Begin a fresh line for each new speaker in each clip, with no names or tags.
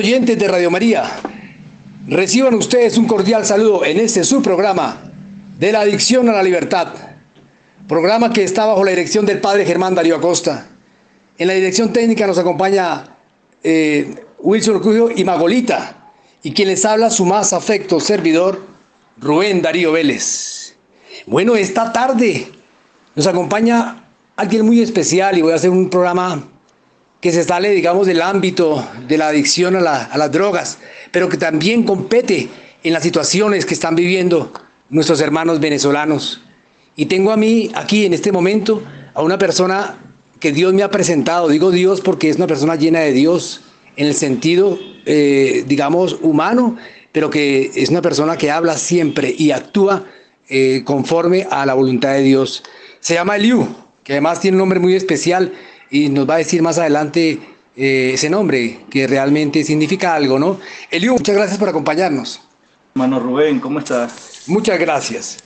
Oyentes de Radio María, reciban ustedes un cordial saludo en este su programa de la adicción a la libertad, programa que está bajo la dirección del padre Germán Darío Acosta. En la dirección técnica nos acompaña eh, Wilson Cuyo y Magolita, y quien les habla su más afecto servidor, Rubén Darío Vélez. Bueno, esta tarde nos acompaña alguien muy especial y voy a hacer un programa que se sale, digamos, del ámbito de la adicción a, las drogas, pero que también compete en las situaciones que están viviendo nuestros hermanos venezolanos. Y tengo a mí aquí en este momento a una persona que Dios me ha presentado. Digo Dios porque es una persona llena de Dios en el sentido, eh, digamos, humano, pero que es una persona que habla siempre y actúa eh, conforme a la voluntad de Dios. Se llama Eliú, que además tiene un nombre muy especial y nos va a decir más adelante eh, ese nombre, que realmente significa algo, ¿no? Eliú, muchas gracias por acompañarnos.
Hermano Rubén, ¿cómo estás?
Muchas gracias.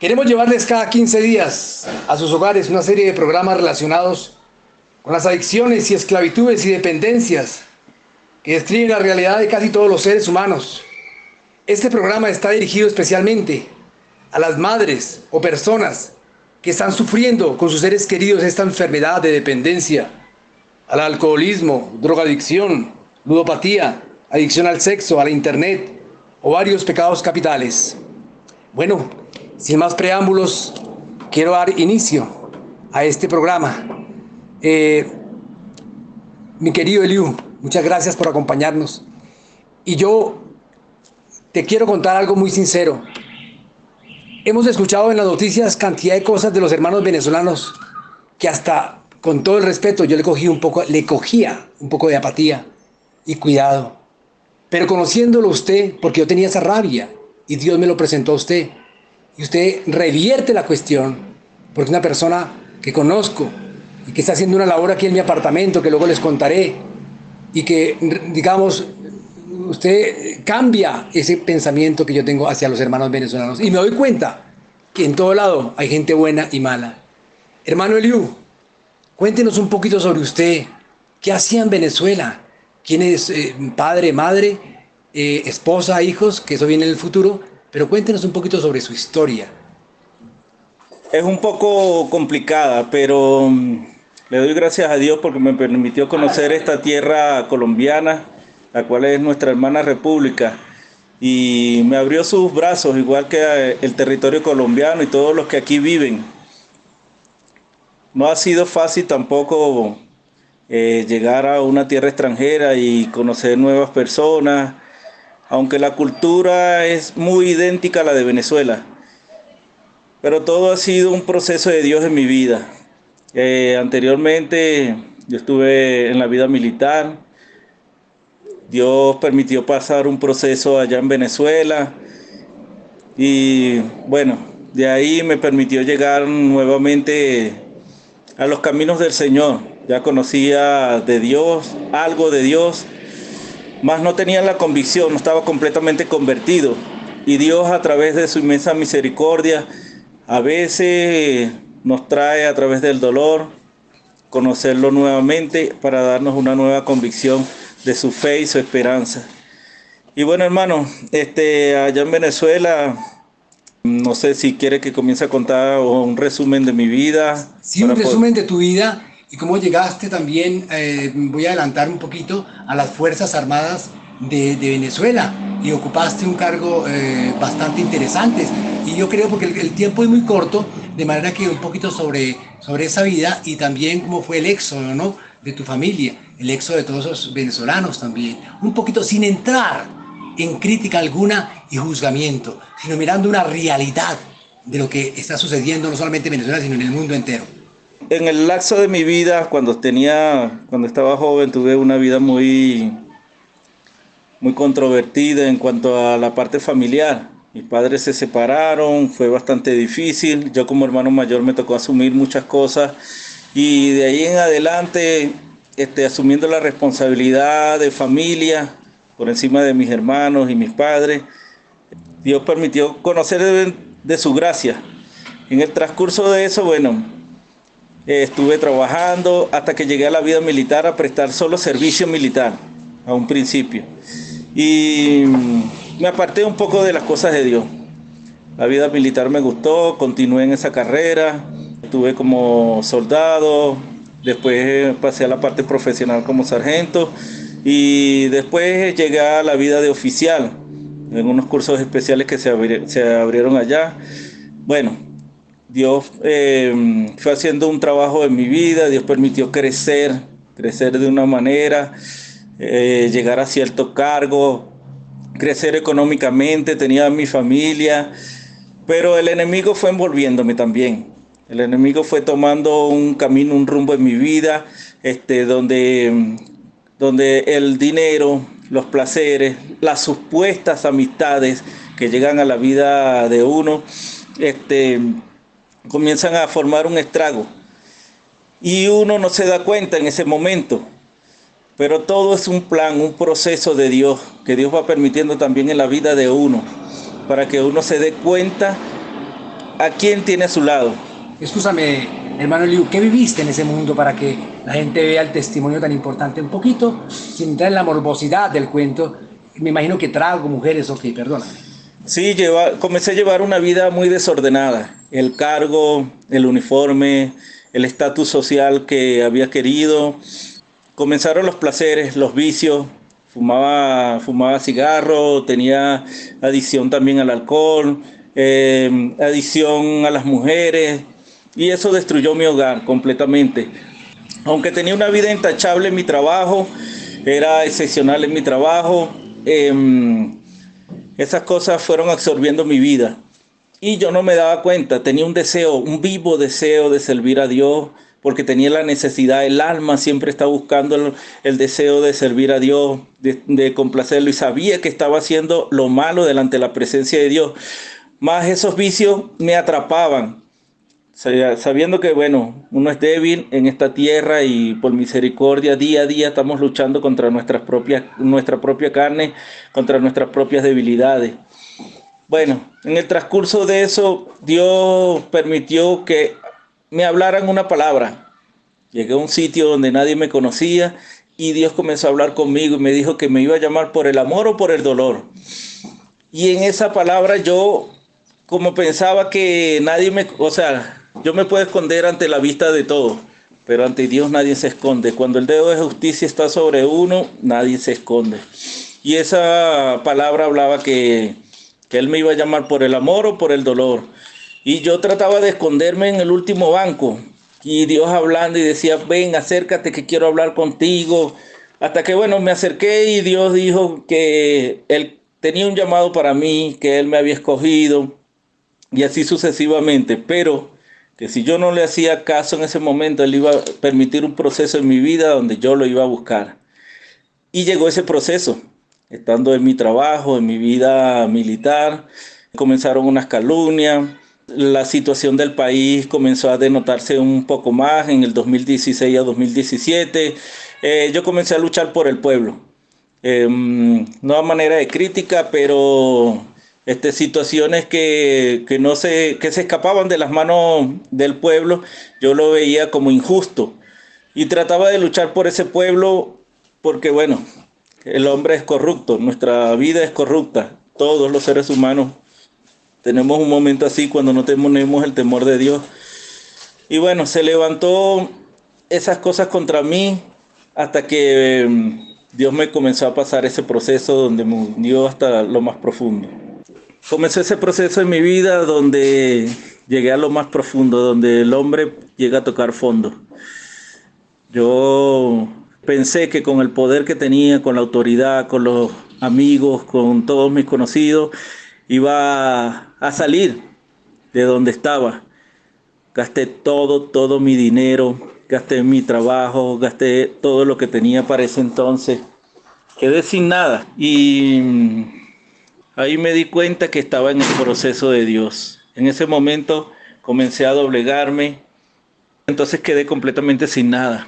Queremos llevarles cada 15 días a sus hogares una serie de programas relacionados con las adicciones y esclavitudes y dependencias que describen la realidad de casi todos los seres humanos. Este programa está dirigido especialmente a las madres o personas que están sufriendo con sus seres queridos esta enfermedad de dependencia, al alcoholismo, drogadicción, ludopatía, adicción al sexo, a la internet o varios pecados capitales. Bueno, sin más preámbulos, quiero dar inicio a este programa. Eh, mi querido Eliu, muchas gracias por acompañarnos. Y yo te quiero contar algo muy sincero. Hemos escuchado en las noticias cantidad de cosas de los hermanos venezolanos que hasta con todo el respeto yo le cogí un poco, le cogía un poco de apatía y cuidado. Pero conociéndolo usted, porque yo tenía esa rabia y Dios me lo presentó a usted, y usted revierte la cuestión, porque una persona que conozco y que está haciendo una labor aquí en mi apartamento, que luego les contaré, y que, digamos, usted cambia ese pensamiento que yo tengo hacia los hermanos venezolanos. Y me doy cuenta que en todo lado hay gente buena y mala. Hermano Eliú, cuéntenos un poquito sobre usted. ¿Qué hacía en Venezuela? ¿Quién es eh, padre, madre, eh, esposa, hijos? Que eso viene en el futuro. Pero cuéntenos un poquito sobre su historia.
Es un poco complicada, pero mm, le doy gracias a Dios porque me permitió conocer esta tierra colombiana la cual es nuestra hermana república, y me abrió sus brazos, igual que eh, el territorio colombiano y todos los que aquí viven. No ha sido fácil tampoco eh, llegar a una tierra extranjera y conocer nuevas personas, aunque la cultura es muy idéntica a la de Venezuela. Pero todo ha sido un proceso de Dios en mi vida. Eh, anteriormente yo estuve en la vida militar, Dios permitió pasar un proceso allá en Venezuela y bueno, de ahí me permitió llegar nuevamente a los caminos del Señor. Ya conocía de Dios, algo de Dios, más no tenía la convicción, no estaba completamente convertido. Y Dios a través de su inmensa misericordia, a veces nos trae a través del dolor, conocerlo nuevamente para darnos una nueva convicción de su fe y su esperanza. Y bueno, hermano, este, allá en Venezuela, no sé si quiere que comience a contar un resumen de mi vida.
Sí, un resumen de tu vida y cómo llegaste también, eh, voy a adelantar un poquito, a las Fuerzas Armadas de, Venezuela y ocupaste un cargo eh, bastante interesante. Y yo creo porque el, tiempo es muy corto, de manera que un poquito sobre, sobre esa vida y también cómo fue el éxodo, ¿no? De tu familia, el éxodo de todos los venezolanos también, un poquito sin entrar en crítica alguna y juzgamiento, sino mirando una realidad de lo que está sucediendo no solamente en Venezuela, sino en el mundo entero.
En el lapso de mi vida, cuando tenía, cuando estaba joven, tuve una vida muy, muy controvertida en cuanto a la parte familiar. Mis padres se separaron, fue bastante difícil. Yo como hermano mayor me tocó asumir muchas cosas y de ahí en adelante, este, asumiendo la responsabilidad de familia por encima de mis hermanos y mis padres, Dios permitió conocer de, su gracia. En el transcurso de eso, bueno, estuve trabajando hasta que llegué a la vida militar a prestar solo servicio militar. a un principio. Y me aparté un poco de las cosas de Dios. La vida militar me gustó, continué en esa carrera, estuve como soldado, después pasé a la parte profesional como sargento y después llegué a la vida de oficial en unos cursos especiales que se, abrieron allá. Bueno, Dios eh, fue haciendo un trabajo en mi vida, Dios permitió crecer, crecer de una manera, eh, llegar a cierto cargo, crecer económicamente, tenía mi familia, pero el enemigo fue envolviéndome también. El enemigo fue tomando un camino, un rumbo en mi vida, este, donde, donde el dinero, los placeres, las supuestas amistades que llegan a la vida de uno, este, comienzan a formar un estrago. Y uno no se da cuenta en ese momento. Pero todo es un plan, un proceso de Dios, que Dios va permitiendo también en la vida de uno, para que uno se dé cuenta a quién tiene a su lado.
Escúchame, hermano Liu, ¿qué viviste en ese mundo para que la gente vea el testimonio tan importante? Un poquito, sin entrar en la morbosidad del cuento, me imagino que trago, mujeres, ok, perdóname.
Sí, lleva, comencé a llevar una vida muy desordenada. El cargo, el uniforme, el estatus social que había querido. Comenzaron los placeres, los vicios. Fumaba, fumaba cigarro, tenía adicción también al alcohol, em, adicción a las mujeres. Y eso destruyó mi hogar completamente. Aunque tenía una vida intachable en mi trabajo, era excepcional en mi trabajo. Eh, esas cosas fueron absorbiendo mi vida. Y yo no me daba cuenta, tenía un deseo, un vivo deseo de servir a Dios, porque tenía la necesidad, el alma siempre está buscando el, deseo de servir a Dios, de, de, complacerlo, y sabía que estaba haciendo lo malo delante de la presencia de Dios. Más esos vicios me atrapaban, sabiendo que, bueno, uno es débil en esta tierra y por misericordia día a día estamos luchando contra nuestras propias, nuestra propia carne, contra nuestras propias debilidades. Bueno, en el transcurso de eso, Dios permitió que me hablaran una palabra. Llegué a un sitio donde nadie me conocía y Dios comenzó a hablar conmigo y me dijo que me iba a llamar por el amor o por el dolor. Y en esa palabra yo, como pensaba que nadie me, o sea, yo me puedo esconder ante la vista de todos, pero ante Dios nadie se esconde. Cuando el dedo de justicia está sobre uno, nadie se esconde. Y esa palabra hablaba que, que Él me iba a llamar por el amor o por el dolor. Y yo trataba de esconderme en el último banco. Y Dios hablando y decía, ven, acércate que quiero hablar contigo. Hasta que, bueno, me acerqué y Dios dijo que Él tenía un llamado para mí, que Él me había escogido. Y así sucesivamente. Pero que si yo no le hacía caso en ese momento, él iba a permitir un proceso en mi vida donde yo lo iba a buscar. Y llegó ese proceso, estando en mi trabajo, en mi vida militar, comenzaron unas calumnias, la situación del país comenzó a denotarse un poco más en el 2016 a 2017. Eh, yo comencé a luchar por el pueblo. Em, no a manera de crítica, pero este, situaciones que, no se, que se escapaban de las manos del pueblo, yo lo veía como injusto y trataba de luchar por ese pueblo porque, bueno, el hombre es corrupto, nuestra vida es corrupta, todos los seres humanos tenemos un momento así cuando no tenemos el temor de Dios. Y bueno, se levantó esas cosas contra mí hasta que mm, Dios me comenzó a pasar ese proceso donde me hundió hasta lo más profundo comenzó ese proceso en mi vida donde llegué a lo más profundo, donde el hombre llega a tocar fondo. Yo pensé que con el poder que tenía, con la autoridad, con los amigos, con todos mis conocidos, iba a salir de donde estaba. Gasté todo, todo mi dinero, gasté mi trabajo, gasté todo lo que tenía para ese entonces. Quedé sin nada y Ahí me di cuenta que estaba en el proceso de Dios. En ese momento comencé a doblegarme, entonces quedé completamente sin nada,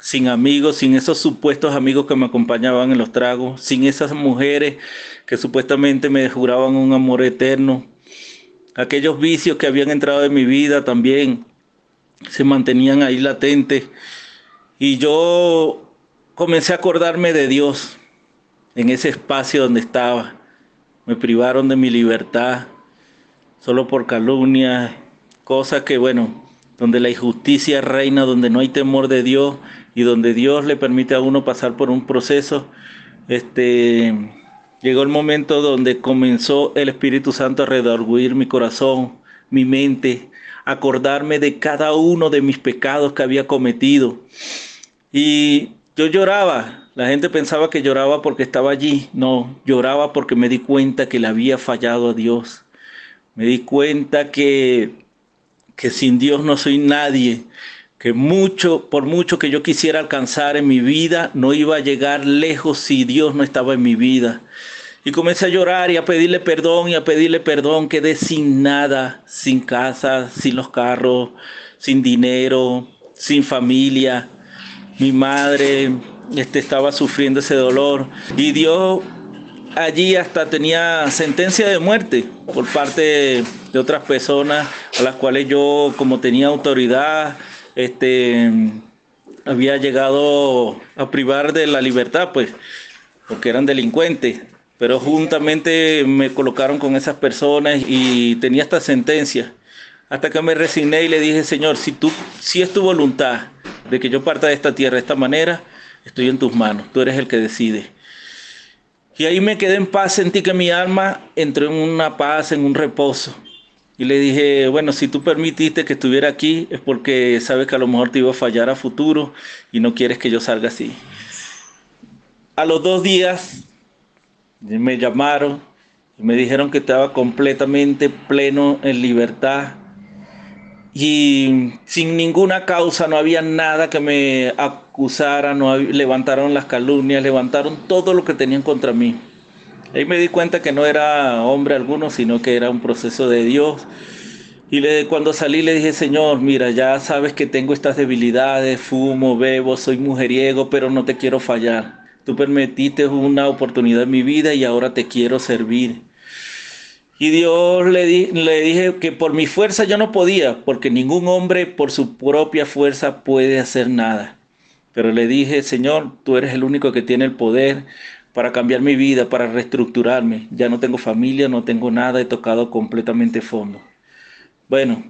sin amigos, sin esos supuestos amigos que me acompañaban en los tragos, sin esas mujeres que supuestamente me juraban un amor eterno. Aquellos vicios que habían entrado en mi vida también se mantenían ahí latentes. Y yo comencé a acordarme de Dios en ese espacio donde estaba. Me privaron de mi libertad solo por calumnia, cosas que, bueno, donde la injusticia reina, donde no hay temor de Dios y donde Dios le permite a uno pasar por un proceso, este, llegó el momento donde comenzó el Espíritu Santo a redarguir mi corazón, mi mente, acordarme de cada uno de mis pecados que había cometido. Y yo lloraba, la gente pensaba que lloraba porque estaba allí, no, lloraba porque me di cuenta que le había fallado a Dios. Me di cuenta que, que sin Dios no soy nadie, que mucho, por mucho que yo quisiera alcanzar en mi vida, no iba a llegar lejos si Dios no estaba en mi vida. Y comencé a llorar y a pedirle perdón y a pedirle perdón. Quedé sin nada, sin casa, sin los carros, sin dinero, sin familia. Mi madre este, estaba sufriendo ese dolor. Y Dios allí hasta tenía sentencia de muerte por parte de otras personas a las cuales yo, como tenía autoridad, este, había llegado a privar de la libertad, pues, porque eran delincuentes pero juntamente me colocaron con esas personas y tenía esta sentencia. Hasta que me resigné y le dije, Señor, si, tú, si es tu voluntad de que yo parta de esta tierra de esta manera, estoy en tus manos, tú eres el que decide. Y ahí me quedé en paz, sentí que mi alma entró en una paz, en un reposo. Y le dije, bueno, si tú permitiste que estuviera aquí es porque sabes que a lo mejor te iba a fallar a futuro y no quieres que yo salga así. A los dos días me llamaron y me dijeron que estaba completamente pleno en libertad y sin ninguna causa, no había nada que me acusara, no levantaron las calumnias, levantaron todo lo que tenían contra mí. Ahí me di cuenta que no era hombre alguno, sino que era un proceso de Dios. Y cuando salí le dije, Señor, mira, ya sabes que tengo estas debilidades, fumo, bebo, soy mujeriego, pero no te quiero fallar. Tú permitiste una oportunidad en mi vida y ahora te quiero servir. Y Dios le, le dije que por mi fuerza yo no podía, porque ningún hombre por su propia fuerza puede hacer nada. Pero le dije, Señor, tú eres el único que tiene el poder para cambiar mi vida, para reestructurarme. Ya no tengo familia, no tengo nada, he tocado completamente fondo. Bueno,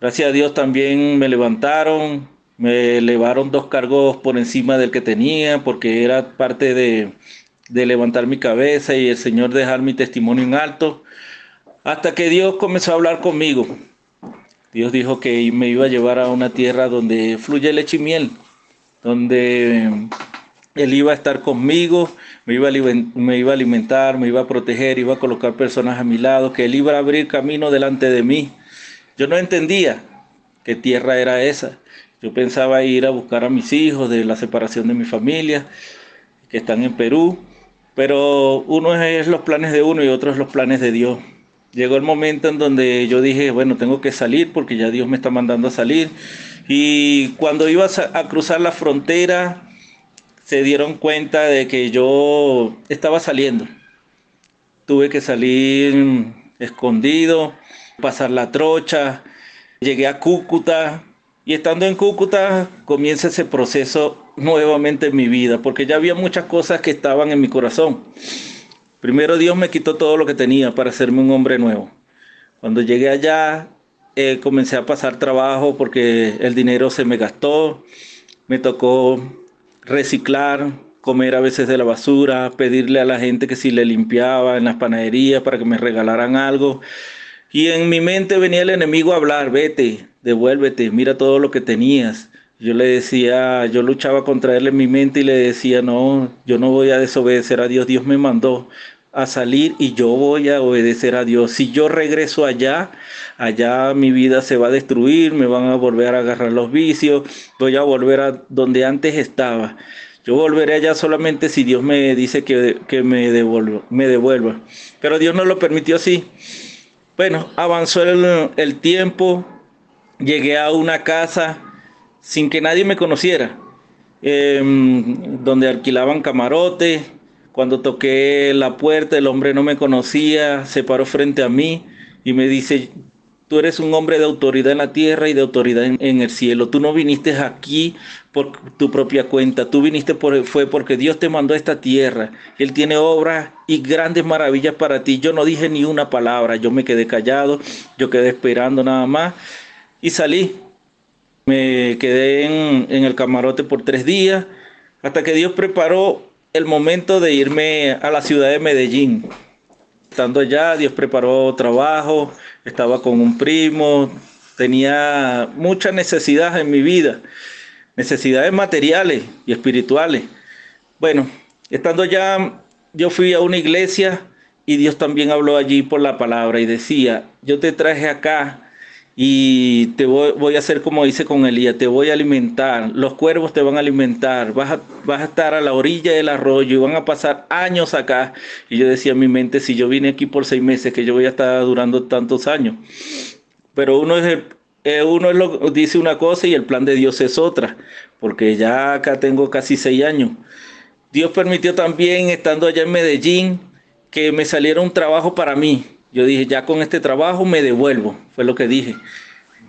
gracias a Dios también me levantaron, me elevaron dos cargos por encima del que tenía porque era parte de, levantar mi cabeza y el Señor dejar mi testimonio en alto. Hasta que Dios comenzó a hablar conmigo. Dios dijo que me iba a llevar a una tierra donde fluye leche y miel, donde Él iba a estar conmigo, me iba, a iba a alimentar, me iba a proteger, iba a colocar personas a mi lado, que Él iba a abrir camino delante de mí. Yo no entendía qué tierra era esa. Yo pensaba ir a buscar a mis hijos de la separación de mi familia, que están en Perú, pero uno es los planes de uno y otro es los planes de Dios. Llegó el momento en donde yo dije, bueno, tengo que salir porque ya Dios me está mandando a salir. Y cuando iba a cruzar la frontera, se dieron cuenta de que yo estaba saliendo. Tuve que salir escondido, pasar la trocha. Llegué a Cúcuta, y estando en Cúcuta comienza ese proceso nuevamente en mi vida, porque ya había muchas cosas que estaban en mi corazón. Primero Dios me quitó todo lo que tenía para hacerme un hombre nuevo. Cuando llegué allá eh, comencé a pasar trabajo porque el dinero se me gastó, me tocó reciclar, comer a veces de la basura, pedirle a la gente que si le limpiaba en las panaderías para que me regalaran algo. Y en mi mente venía el enemigo a hablar, vete, devuélvete, mira todo lo que tenías. Yo le decía, yo luchaba contra él en mi mente y le decía, no, yo no voy a desobedecer a Dios, Dios me mandó a salir y yo voy a obedecer a Dios. Si yo regreso allá, allá mi vida se va a destruir, me van a volver a agarrar los vicios, voy a volver a donde antes estaba. Yo volveré allá solamente si Dios me dice que, me, devuelva, me devuelva. Pero Dios no lo permitió así. Bueno, avanzó el, tiempo, llegué a una casa sin que nadie me conociera, em, donde alquilaban camarote. Cuando toqué la puerta, el hombre no me conocía, se paró frente a mí y me dice, Tú eres un hombre de autoridad en la tierra y de autoridad en, el cielo. Tú no viniste aquí por tu propia cuenta. Tú viniste por, fue porque Dios te mandó a esta tierra. Él tiene obras y grandes maravillas para ti. Yo no dije ni una palabra. Yo me quedé callado. Yo quedé esperando nada más. Y salí. Me quedé en, en el camarote por tres días. Hasta que Dios preparó el momento de irme a la ciudad de Medellín. Estando allá, Dios preparó trabajo estaba con un primo, tenía muchas necesidades en mi vida, necesidades materiales y espirituales. Bueno, estando allá, yo fui a una iglesia y Dios también habló allí por la palabra y decía, yo te traje acá y te voy, a hacer como dice con Elías, te voy a alimentar, los cuervos te van a alimentar, vas a, vas a estar a la orilla del arroyo y van a pasar años acá. Y yo decía en mi mente, si yo vine aquí por seis meses, que yo voy a estar durando tantos años. Pero uno es eh, uno dice una cosa y el plan de Dios es otra, porque ya acá tengo casi seis años. Dios permitió también, estando allá en Medellín, que me saliera un trabajo para mí, yo dije, ya con este trabajo me devuelvo, fue lo que dije.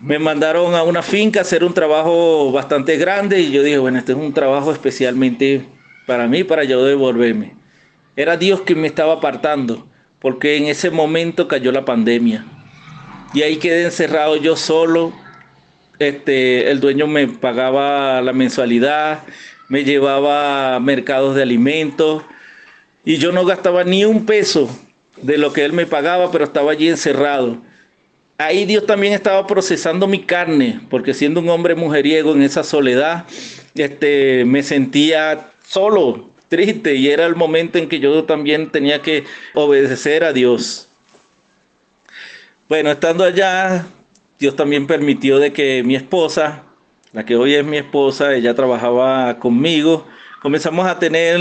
Me mandaron a una finca a hacer un trabajo bastante grande y yo dije, bueno, este es un trabajo especialmente para mí, para yo devolverme. Era Dios que me estaba apartando, porque en ese momento cayó la pandemia. Y ahí quedé encerrado yo solo. Este, el dueño me pagaba la mensualidad, me llevaba mercados de alimentos y yo no gastaba ni un peso de lo que él me pagaba, pero estaba allí encerrado. Ahí Dios también estaba procesando mi carne, porque siendo un hombre mujeriego en esa soledad, este, me sentía solo, triste, y era el momento en que yo también tenía que obedecer a Dios. Bueno, estando allá, Dios también permitió de que mi esposa, la que hoy es mi esposa, ella trabajaba conmigo, comenzamos a tener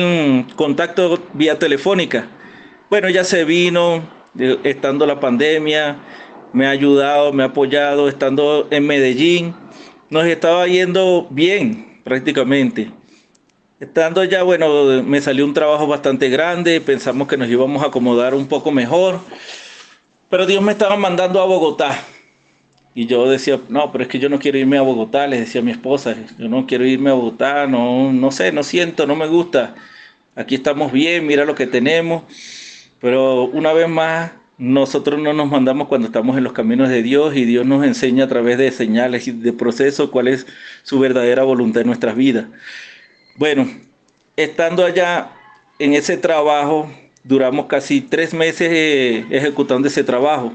contacto vía telefónica. Bueno, ya se vino, eh, estando la pandemia, me ha ayudado, me ha apoyado, estando en Medellín, nos estaba yendo bien prácticamente. Estando allá, bueno, me salió un trabajo bastante grande, pensamos que nos íbamos a acomodar un poco mejor, pero Dios me estaba mandando a Bogotá. Y yo decía, no, pero es que yo no quiero irme a Bogotá, les decía a mi esposa, yo no quiero irme a Bogotá, no, no sé, no siento, no me gusta. Aquí estamos bien, mira lo que tenemos. Pero una vez más, nosotros no nos mandamos cuando estamos en los caminos de Dios y Dios nos enseña a través de señales y de procesos cuál es su verdadera voluntad en nuestras vidas. Bueno, estando allá en ese trabajo, duramos casi tres meses eh, ejecutando ese trabajo.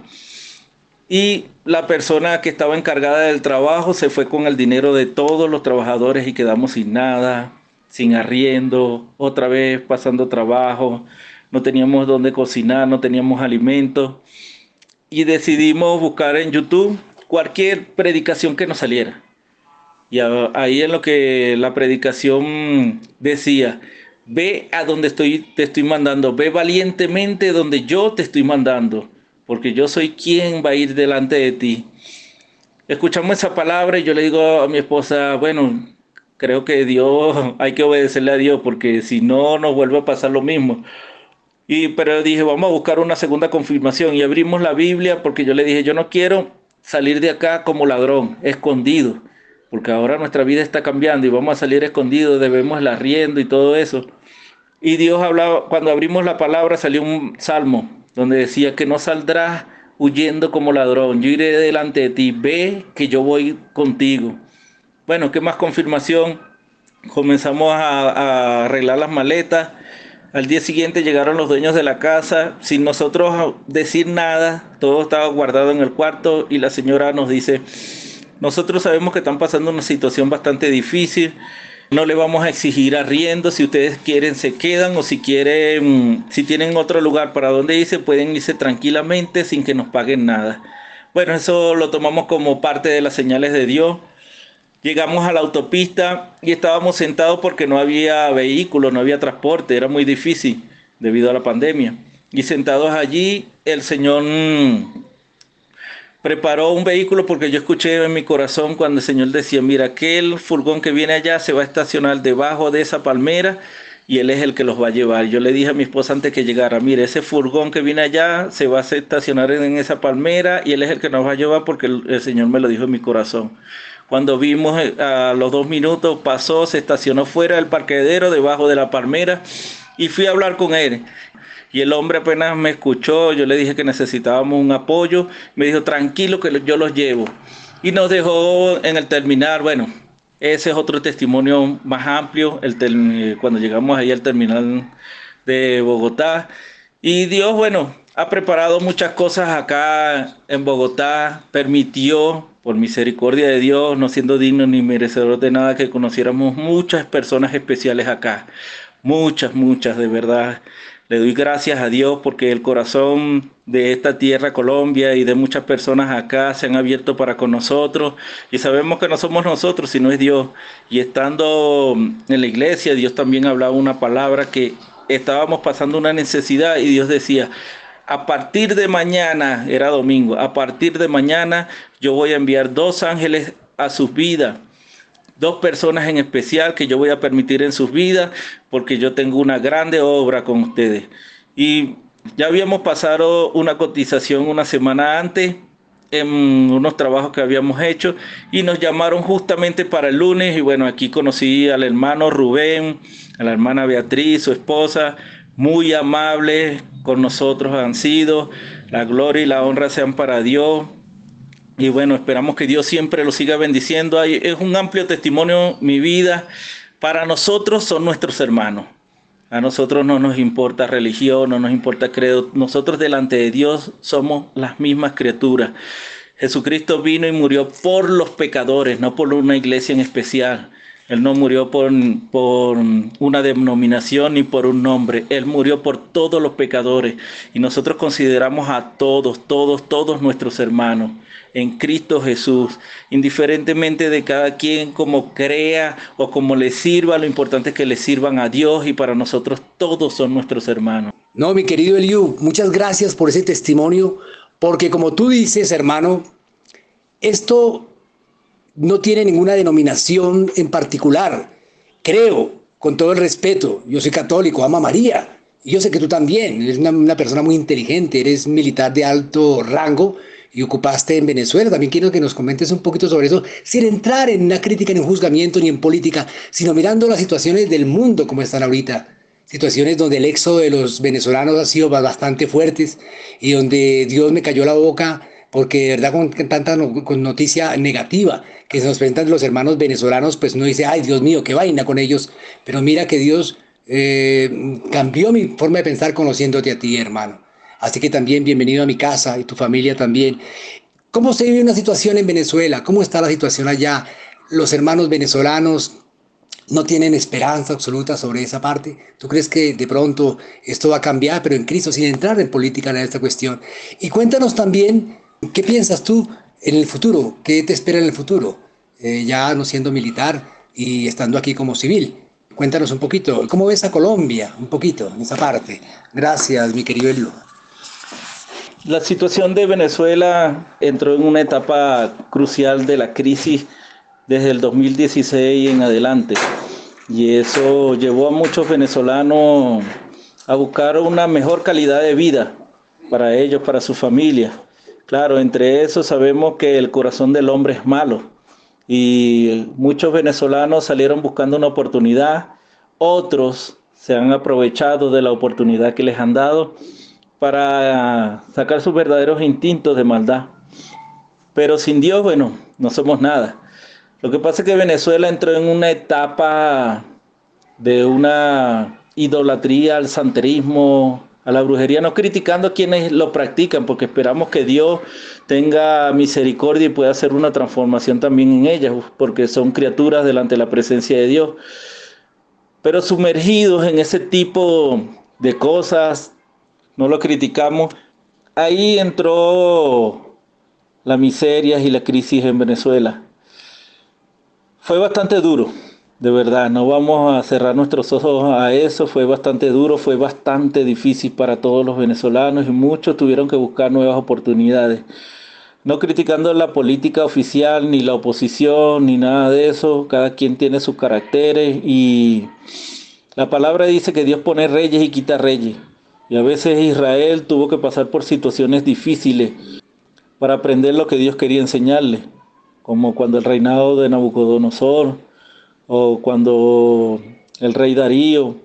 Y la persona que estaba encargada del trabajo se fue con el dinero de todos los trabajadores y quedamos sin nada, sin arriendo, otra vez pasando trabajo no teníamos dónde cocinar, no teníamos alimentos y decidimos buscar en YouTube cualquier predicación que nos saliera. Y ahí en lo que la predicación decía, ve a donde estoy, te estoy mandando, ve valientemente donde yo te estoy mandando, porque yo soy quien va a ir delante de ti. Escuchamos esa palabra y yo le digo a mi esposa, bueno, creo que Dios, hay que obedecerle a Dios, porque si no nos vuelve a pasar lo mismo. Y, pero dije, vamos a buscar una segunda confirmación y abrimos la Biblia porque yo le dije, yo no quiero salir de acá como ladrón, escondido, porque ahora nuestra vida está cambiando y vamos a salir escondidos, debemos la arriendo y todo eso. Y Dios hablaba, cuando abrimos la palabra salió un salmo donde decía que no saldrás huyendo como ladrón, yo iré delante de ti, ve que yo voy contigo. Bueno, ¿qué más confirmación? Comenzamos a arreglar las maletas al día siguiente llegaron los dueños de la casa sin nosotros decir nada, todo estaba guardado en el cuarto y la señora nos dice, nosotros sabemos que están pasando una situación bastante difícil, no le vamos a exigir arriendo, si ustedes quieren se quedan o si quieren, si tienen otro lugar para donde irse, pueden irse tranquilamente sin que nos paguen nada. Bueno, eso lo tomamos como parte de las señales de Dios. Llegamos a la autopista y estábamos sentados porque no había vehículo, no había transporte, era muy difícil debido a la pandemia. Y sentados allí, el Señor preparó un vehículo porque yo escuché en mi corazón cuando el Señor decía, mira, aquel furgón que viene allá se va a estacionar debajo de esa palmera y él es el que los va a llevar. Yo le dije a mi esposa antes que llegara, mire, ese furgón que viene allá se va a estacionar en esa palmera y él es el que nos va a llevar porque el, Señor me lo dijo en mi corazón. Cuando vimos eh, a los dos minutos, pasó, se estacionó fuera del parquedero, debajo de la palmera, y fui a hablar con él. Y el hombre apenas me escuchó, yo le dije que necesitábamos un apoyo, me dijo, tranquilo que yo los llevo. Y nos dejó en el terminal, bueno, ese es otro testimonio más amplio, el cuando llegamos ahí al terminal de Bogotá. Y Dios, bueno, ha preparado muchas cosas acá en Bogotá, permitió, por misericordia de Dios, no siendo digno ni merecedor de nada, que conociéramos muchas personas especiales acá. Muchas, muchas, de verdad. Le doy gracias a Dios porque el corazón de esta tierra, Colombia, y de muchas personas acá se han abierto para con nosotros. Y sabemos que no somos nosotros, sino es Dios. Y estando en la iglesia, Dios también hablaba una palabra que estábamos pasando una necesidad y Dios decía, a partir de mañana, era domingo, a partir de mañana yo voy a enviar dos ángeles a sus vidas dos personas en especial que yo voy a permitir en sus vidas porque yo tengo una grande obra con ustedes. Y ya habíamos pasado una cotización una semana antes en unos trabajos que habíamos hecho y nos llamaron justamente para el lunes y bueno, aquí conocí al hermano Rubén, a la hermana Beatriz, su esposa, muy amables con nosotros han sido, la gloria y la honra sean para Dios, y bueno, esperamos que Dios siempre lo siga bendiciendo. Es un amplio testimonio mi vida. Para nosotros son nuestros hermanos. A nosotros no nos importa religión, no nos importa credo. Nosotros delante de Dios somos las mismas criaturas. Jesucristo vino y murió por los pecadores, no por una iglesia en especial. Él no murió por, por, una denominación ni por un nombre. Él murió por todos los pecadores. Y nosotros consideramos a todos, todos, todos nuestros hermanos en Cristo Jesús, indiferentemente de cada quien como crea o como le sirva, lo importante es que le sirvan a Dios y para nosotros todos son nuestros hermanos.
No, mi querido Eliú, muchas gracias por ese testimonio, porque como tú dices, hermano, esto no tiene ninguna denominación en particular. Creo, con todo el respeto, yo soy católico, ama a María, y yo sé que tú también, eres una, una persona muy inteligente, eres militar de alto rango, y ocupaste en Venezuela. También quiero que nos comentes un poquito sobre eso, sin entrar en una crítica, ni un juzgamiento, ni en política, sino mirando las situaciones del mundo como están ahorita. Situaciones donde el éxodo de los venezolanos ha sido bastante fuertes y donde Dios me cayó la boca porque de verdad con tanta con noticia negativa que se nos presentan los hermanos venezolanos, pues no dice, ay Dios mío, qué vaina con ellos, pero mira que Dios eh, cambió mi forma de pensar conociéndote a ti, hermano. Así que también bienvenido a mi casa y tu familia también. ¿Cómo se vive una situación en Venezuela? ¿Cómo está la situación allá? Los hermanos venezolanos no tienen esperanza absoluta sobre esa parte. ¿Tú crees que de pronto esto va a cambiar, pero en Cristo, sin entrar en política en esta cuestión? Y cuéntanos también, ¿qué piensas tú en el futuro? ¿Qué te espera en el futuro? Eh, ya no siendo militar y estando aquí como civil. Cuéntanos un poquito, ¿cómo ves a Colombia? Un poquito, en esa parte. Gracias, mi querido Elu.
La situación de Venezuela entró en una etapa crucial de la crisis desde el 2016 en adelante. Y eso llevó a muchos venezolanos a buscar una mejor calidad de vida para ellos, para su familia. Claro, entre eso sabemos que el corazón del hombre es malo y muchos venezolanos salieron buscando una oportunidad, otros se han aprovechado de la oportunidad que les han dado para sacar sus verdaderos instintos de maldad. Pero sin Dios, bueno, no somos nada. Lo que pasa es que Venezuela entró en una etapa de una idolatría al santerismo, a la brujería, no criticando a quienes lo practican, porque esperamos que Dios tenga misericordia y pueda hacer una transformación también en ellas, porque son criaturas delante de la presencia de Dios. Pero sumergidos en ese tipo de cosas, no lo criticamos. Ahí entró la miseria y la crisis en Venezuela. Fue bastante duro, de verdad, no vamos a cerrar nuestros ojos a eso, fue bastante duro, fue bastante difícil para todos los venezolanos y muchos tuvieron que buscar nuevas oportunidades. No criticando la política oficial, ni la oposición, ni nada de eso, cada quien tiene sus caracteres y La palabra dice que Dios pone reyes y quita reyes. Y a veces Israel tuvo que pasar por situaciones difíciles para aprender lo que Dios quería enseñarle, como cuando el reinado de Nabucodonosor o cuando el rey Darío,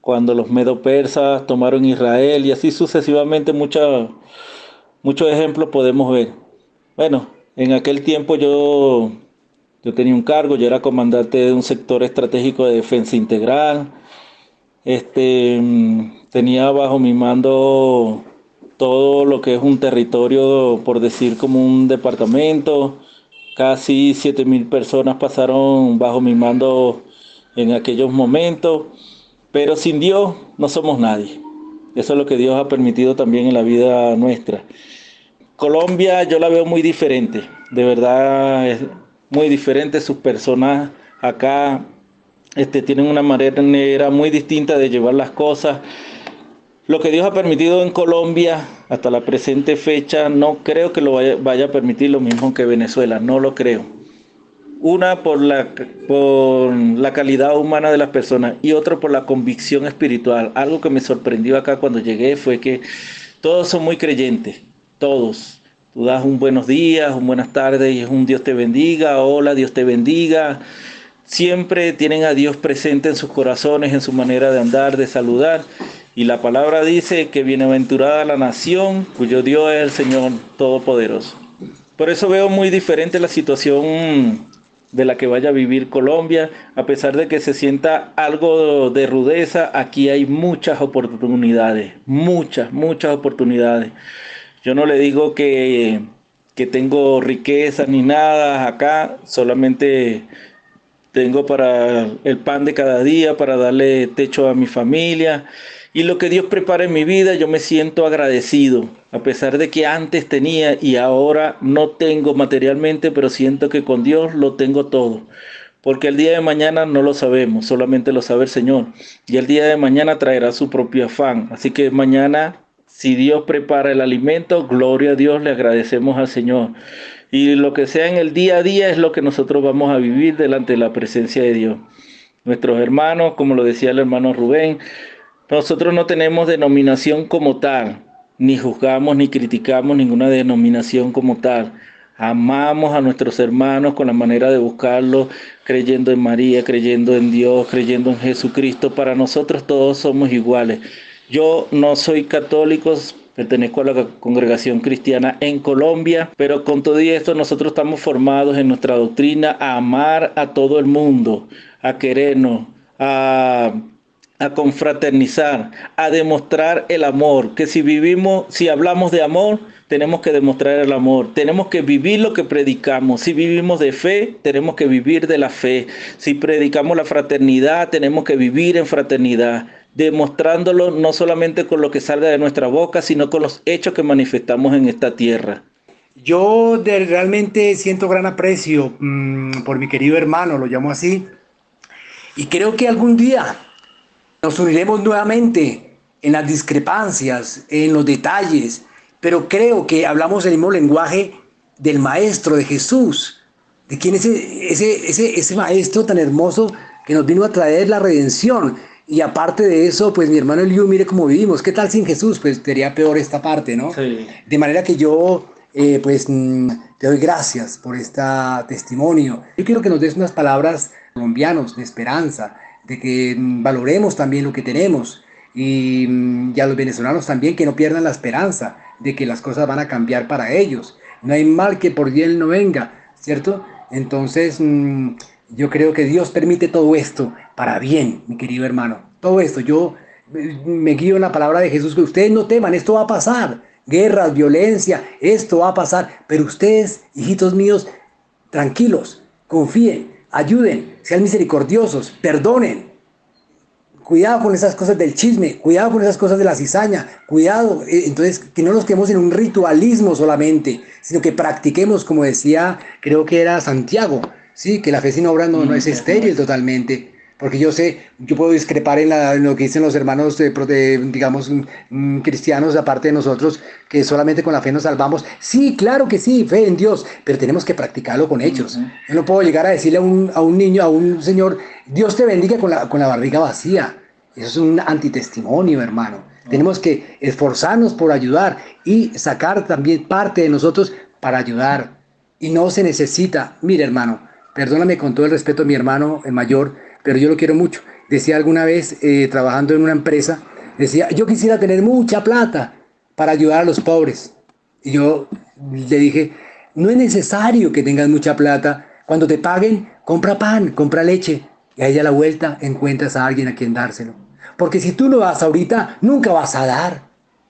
cuando los medo persas tomaron Israel y así sucesivamente muchos ejemplos podemos ver. Bueno, en aquel tiempo yo, yo tenía un cargo, yo era comandante de un sector estratégico de defensa integral. Este, tenía bajo mi mando todo lo que es un territorio, por decir como un departamento. Casi 7 mil personas pasaron bajo mi mando en aquellos momentos. Pero sin Dios no somos nadie. Eso es lo que Dios ha permitido también en la vida nuestra. Colombia yo la veo muy diferente, de verdad es muy diferente. Sus personas acá este, tienen una manera muy distinta de llevar las cosas. Lo que Dios ha permitido en Colombia hasta la presente fecha, no creo que lo vaya, vaya, a permitir lo mismo que Venezuela, no lo creo. Una por la, por la calidad humana de las personas y otra por la convicción espiritual. Algo que me sorprendió acá cuando llegué fue que todos son muy creyentes, todos. Tú das un buenos días, un buenas tardes y es un Dios te bendiga, hola, Dios te bendiga. Siempre tienen a Dios presente en sus corazones, en su manera de andar, de saludar. Y la palabra dice que bienaventurada la nación cuyo Dios es el Señor Todopoderoso. Por eso veo muy diferente la situación de la que vaya a vivir Colombia, a pesar de que se sienta algo de rudeza, aquí hay muchas oportunidades, muchas, muchas oportunidades. Yo no le digo que, que tengo riqueza ni nada acá, solamente tengo para el pan de cada día, para darle techo a mi familia y lo que Dios prepara en mi vida, yo me siento agradecido, a pesar de que antes tenía y ahora no tengo materialmente, pero siento que con Dios lo tengo todo. Porque el día de mañana no lo sabemos, solamente lo sabe el Señor. Y el día de mañana traerá su propio afán. Así que mañana, si Dios prepara el alimento, gloria a Dios, le agradecemos al Señor. Y lo que sea en el día a día es lo que nosotros vamos a vivir delante de la presencia de Dios. Nuestros hermanos, como lo decía el hermano Rubén, nosotros no tenemos denominación como tal, ni juzgamos ni criticamos ninguna denominación como tal. Amamos a nuestros hermanos con la manera de buscarlo, creyendo en María, creyendo en Dios, creyendo en Jesucristo. Para nosotros todos somos iguales. Yo no soy católico, pertenezco a la congregación cristiana en Colombia, pero con todo esto nosotros estamos formados en nuestra doctrina a amar a todo el mundo, a querernos, a a confraternizar, a demostrar el amor, que si vivimos, si hablamos de amor, tenemos que demostrar el amor, tenemos que vivir lo que predicamos, si vivimos de fe, tenemos que vivir de la fe, si predicamos la fraternidad, tenemos que vivir en fraternidad, demostrándolo no solamente con lo que salga de nuestra boca, sino con los hechos que manifestamos en esta tierra.
Yo realmente siento gran aprecio mm, por mi querido hermano, lo llamo así, y creo que algún día nos uniremos nuevamente en las discrepancias, en los detalles, pero creo que hablamos el mismo lenguaje del Maestro, de Jesús, de quien es ese, ese, ese, Maestro tan hermoso que nos vino a traer la redención. Y aparte de eso, pues mi hermano Eliu, mire cómo vivimos. ¿Qué tal sin Jesús? Pues sería peor esta parte, ¿no? De manera que yo, eh, pues, mm, te doy gracias por este testimonio. Yo quiero que nos des unas palabras colombianos de esperanza, de que mm, valoremos también lo que tenemos y, mm, a los venezolanos también que no pierdan la esperanza de que las cosas van a cambiar para ellos. No hay mal que por bien no venga, ¿cierto? Entonces, mm, yo creo que Dios permite todo esto para bien, mi querido hermano. Todo esto, yo me guío en la palabra de Jesús, que ustedes no teman, esto va a pasar. Guerras, violencia, esto va a pasar. Pero ustedes, hijitos míos, tranquilos, confíen, ayuden, sean misericordiosos, perdonen. Cuidado con esas cosas del chisme, cuidado con esas cosas de la cizaña, cuidado, eh, entonces que no nos quedemos en un ritualismo solamente, sino que practiquemos, como decía, creo que era Santiago, sí, que la fe sin obra no, no es estéril totalmente, porque yo sé, yo puedo discrepar en, lo que dicen los hermanos, de, digamos, mm, mm, cristianos, aparte de nosotros, que solamente con la fe nos salvamos. Sí, claro que sí, fe en Dios, pero tenemos que practicarlo con hechos. Yo no puedo llegar a decirle a un, a un, niño, a un señor, Dios te bendiga con la, con la barriga vacía. Eso es un antitestimonio, hermano. Tenemos que esforzarnos por ayudar y sacar también parte de nosotros para ayudar. Y no se necesita, mire hermano, perdóname con todo el respeto a mi hermano el mayor, pero yo lo quiero mucho. Decía alguna vez, eh, trabajando en una empresa, decía, yo quisiera tener mucha plata para ayudar a los pobres. Y yo le dije, no es necesario que tengas mucha plata. Cuando te paguen, compra pan, compra leche. Y ahí a la vuelta encuentras a alguien a quien dárselo. Porque si tú no vas ahorita, nunca vas a dar.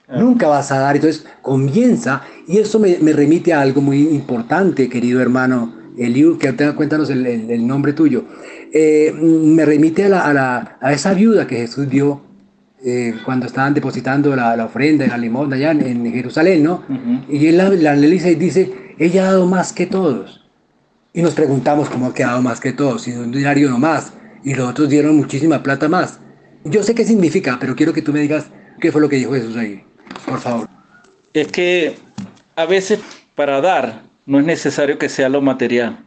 Ah. Nunca vas a dar. Entonces comienza. Y eso me, remite a algo muy importante, querido hermano Eliu, que cuéntanos el, el, nombre tuyo. Eh, me remite a, la, a, esa viuda que Jesús dio eh, cuando estaban depositando la, la ofrenda en la limosna allá en, Jerusalén, ¿no? Y él la, la y dice, ella ha dado más que todos. Y nos preguntamos cómo ha quedado más que todos, si un diario no más, y los otros dieron muchísima plata más. Yo sé qué significa, pero quiero que tú me digas qué fue lo que dijo Jesús ahí, por favor.
Es que a veces para dar no es necesario que sea lo material.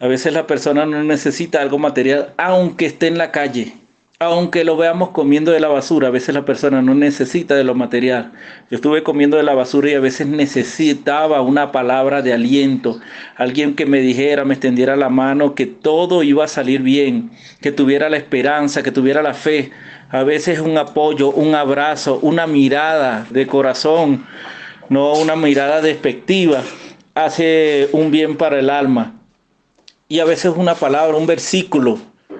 A veces la persona no necesita algo material, aunque esté en la calle aunque lo veamos comiendo de la basura, a veces la persona no necesita de lo material. Yo estuve comiendo de la basura y a veces necesitaba una palabra de aliento, alguien que me dijera, me extendiera la mano, que todo iba a salir bien, que tuviera la esperanza, que tuviera la fe. A veces un apoyo, un abrazo, una mirada de corazón, no una mirada despectiva, hace un bien para el alma. Y a veces una palabra, un versículo